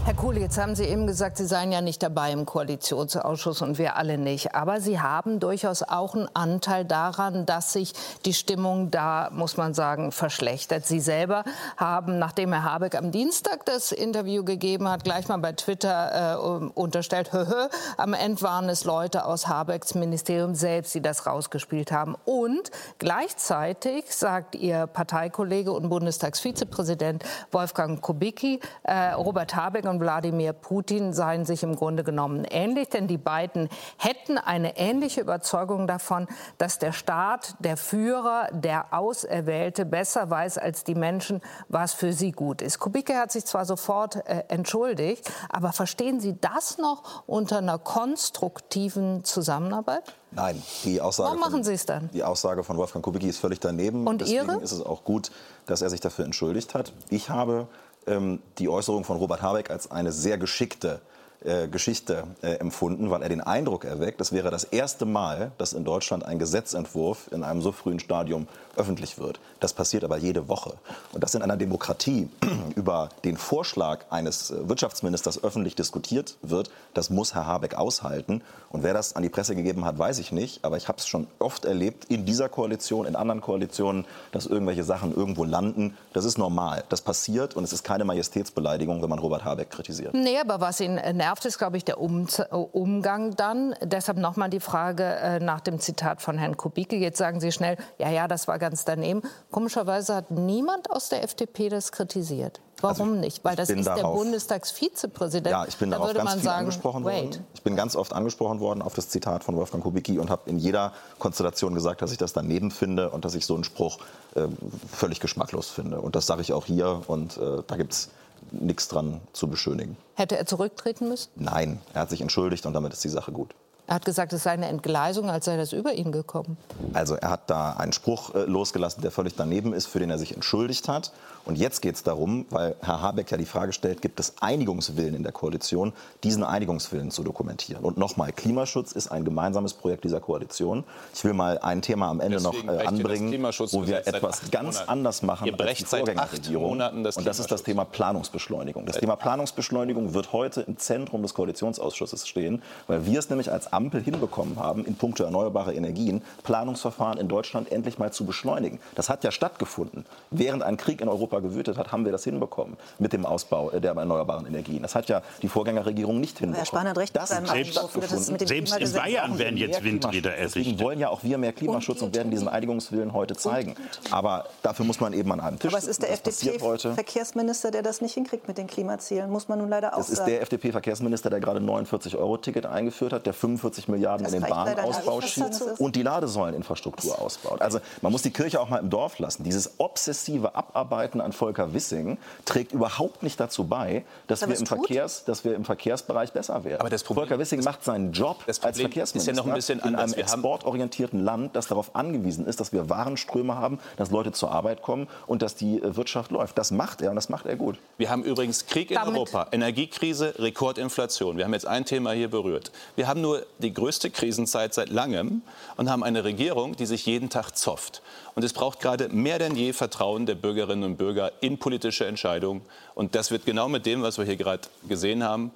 Herr Kuhl, jetzt haben Sie eben gesagt, Sie seien ja nicht dabei im Koalitionsausschuss und wir alle nicht. Aber Sie haben durchaus auch einen Anteil daran, dass sich die Stimmung da, muss man sagen, verschlechtert. Sie selber haben, nachdem Herr Habeck am Dienstag das Interview gegeben hat, gleich mal bei Twitter äh, unterstellt, hö, hö, am Ende waren es Leute aus Habecks Ministerium selbst, die das rausgespielt haben. Und gleichzeitig sagt Ihr Parteikollege und Bundestagsvizepräsident Wolfgang Kubicki, äh, Robert Habeck und Wladimir Putin seien sich im Grunde genommen ähnlich, denn die beiden hätten eine ähnliche Überzeugung davon, dass der Staat, der Führer, der Auserwählte besser weiß als die Menschen, was für sie gut ist. Kubicki hat sich zwar sofort äh, entschuldigt, aber verstehen Sie das noch unter einer konstruktiven Zusammenarbeit? Nein, die Aussage, Warum machen von, Sie es dann? die Aussage von Wolfgang Kubicki ist völlig daneben. Und Deswegen Ihre? ist es auch gut, dass er sich dafür entschuldigt hat. Ich habe ähm, die Äußerung von Robert Habeck als eine sehr geschickte äh, Geschichte äh, empfunden, weil er den Eindruck erweckt, es wäre das erste Mal, dass in Deutschland ein Gesetzentwurf in einem so frühen Stadium öffentlich wird. Das passiert aber jede Woche. Und dass in einer Demokratie über den Vorschlag eines äh, Wirtschaftsministers öffentlich diskutiert wird, das muss Herr Habeck aushalten. Und wer das an die Presse gegeben hat, weiß ich nicht. Aber ich habe es schon oft erlebt, in dieser Koalition, in anderen Koalitionen, dass irgendwelche Sachen irgendwo landen. Das ist normal. Das passiert und es ist keine Majestätsbeleidigung, wenn man Robert Habeck kritisiert. Nee, aber was ihn äh, nervt, ist, glaube ich, der um Umgang dann. Deshalb nochmal die Frage äh, nach dem Zitat von Herrn Kubicki. Jetzt sagen Sie schnell, ja, ja, das war ganz daneben. Komischerweise hat niemand aus der FDP das kritisiert. Warum Also, nicht? Weil ich das ist der darauf- Bundestagsvizepräsident. Ja, ich bin da darauf ganz viel sagen, angesprochen wait. worden. Ich bin ganz oft angesprochen worden auf das Zitat von Wolfgang Kubicki und habe in jeder Konstellation gesagt, dass ich das daneben finde und dass ich so einen Spruch äh, völlig geschmacklos finde. Und das sage ich auch hier und äh, da gibt es nichts dran zu beschönigen. Hätte er zurücktreten müssen? Nein, er hat sich entschuldigt und damit ist die Sache gut. Er hat gesagt, es sei eine Entgleisung, als sei das über ihn gekommen. Also er hat da einen Spruch äh, losgelassen, der völlig daneben ist, für den er sich entschuldigt hat. Und jetzt geht es darum, weil Herr Habeck ja die Frage stellt, gibt es Einigungswillen in der Koalition, diesen Einigungswillen zu dokumentieren. Und nochmal, Klimaschutz ist ein gemeinsames Projekt dieser Koalition. Ich will mal ein Thema am Ende Deswegen noch äh, anbringen, wo wir etwas ganz Monaten. anders machen Ihr als die brecht seit acht Vorgängerregierung. Monaten das Und das ist das. Thema Planungsbeschleunigung. Das Thema Planungsbeschleunigung wird heute im Zentrum des Koalitionsausschusses stehen, weil wir es nämlich als Ampel hinbekommen haben, in puncto erneuerbare Energien, Planungsverfahren in Deutschland endlich mal zu beschleunigen. Das hat ja stattgefunden. Während ein Krieg in Europa gewütet hat, haben wir das hinbekommen mit dem Ausbau der erneuerbaren Energien. Das hat ja die Vorgängerregierung nicht hinbekommen. Herr Spahn hat recht, das ist selbst, selbst in Bayern werden jetzt Windräder. Deswegen wollen ja auch wir mehr Klimaschutz und, und werden diesen Einigungswillen heute zeigen. Aber dafür muss man eben an einem Tisch Aber es ist der FDP-Verkehrsminister, der das nicht hinkriegt mit den Klimazielen, muss man nun leider auch sagen. Es ist der FDP-Verkehrsminister, der gerade 49-Euro-Ticket eingeführt hat, der 45 Milliarden das in den Bahnausbau schießt und die Ladesäuleninfrastruktur ausbaut. Also man muss die Kirche auch mal im Dorf lassen. Dieses obsessive Abarbeiten an Volker Wissing trägt überhaupt nicht dazu bei, dass, wir im, Verkehrs, dass wir im Verkehrsbereich besser werden. Aber das Problem, Volker Wissing macht seinen Job als Verkehrsminister ist ja noch ein bisschen in einem exportorientierten Land, das darauf angewiesen ist, dass wir Warenströme haben, dass Leute zur Arbeit kommen und dass die äh, Wirtschaft läuft. Das macht er und das macht er gut. Wir haben übrigens Krieg in Damit Europa, Energiekrise, Rekordinflation. Wir haben jetzt ein Thema hier berührt. Wir haben nur die größte Krisenzeit seit langem und haben eine Regierung, die sich jeden Tag zofft. Und es braucht gerade mehr denn je Vertrauen der Bürgerinnen und Bürger in politische Entscheidungen. Und das wird genau mit dem, was wir hier gerade gesehen haben,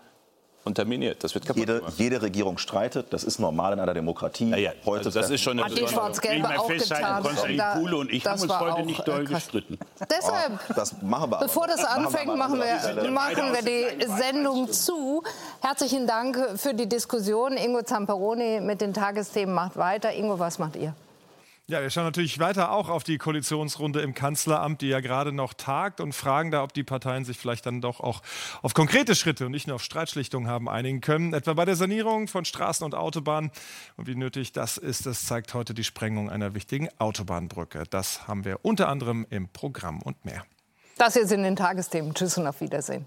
unterminiert. Das wird kaputt jede, jede Regierung streitet. Das ist normal in einer Demokratie. Ja, ja. Heute also das ist schon eine Hat die Schwarz-Gelbe auch getan. Konstantin und ich haben uns heute nicht doll gestritten. Deshalb, oh, das machen wir bevor das anfängt, machen wir, machen wir die Sendung zu. Herzlichen Dank für die Diskussion. Ingo Zamperoni mit den Tagesthemen macht weiter. Ingo, was macht ihr? Ja, wir schauen natürlich weiter auch auf die Koalitionsrunde im Kanzleramt, die ja gerade noch tagt und fragen da, ob die Parteien sich vielleicht dann doch auch auf konkrete Schritte und nicht nur auf Streitschlichtung haben einigen können, etwa bei der Sanierung von Straßen und Autobahnen. Und wie nötig das ist, das zeigt heute die Sprengung einer wichtigen Autobahnbrücke. Das haben wir unter anderem im Programm und mehr. Das jetzt in den Tagesthemen. Tschüss und auf Wiedersehen.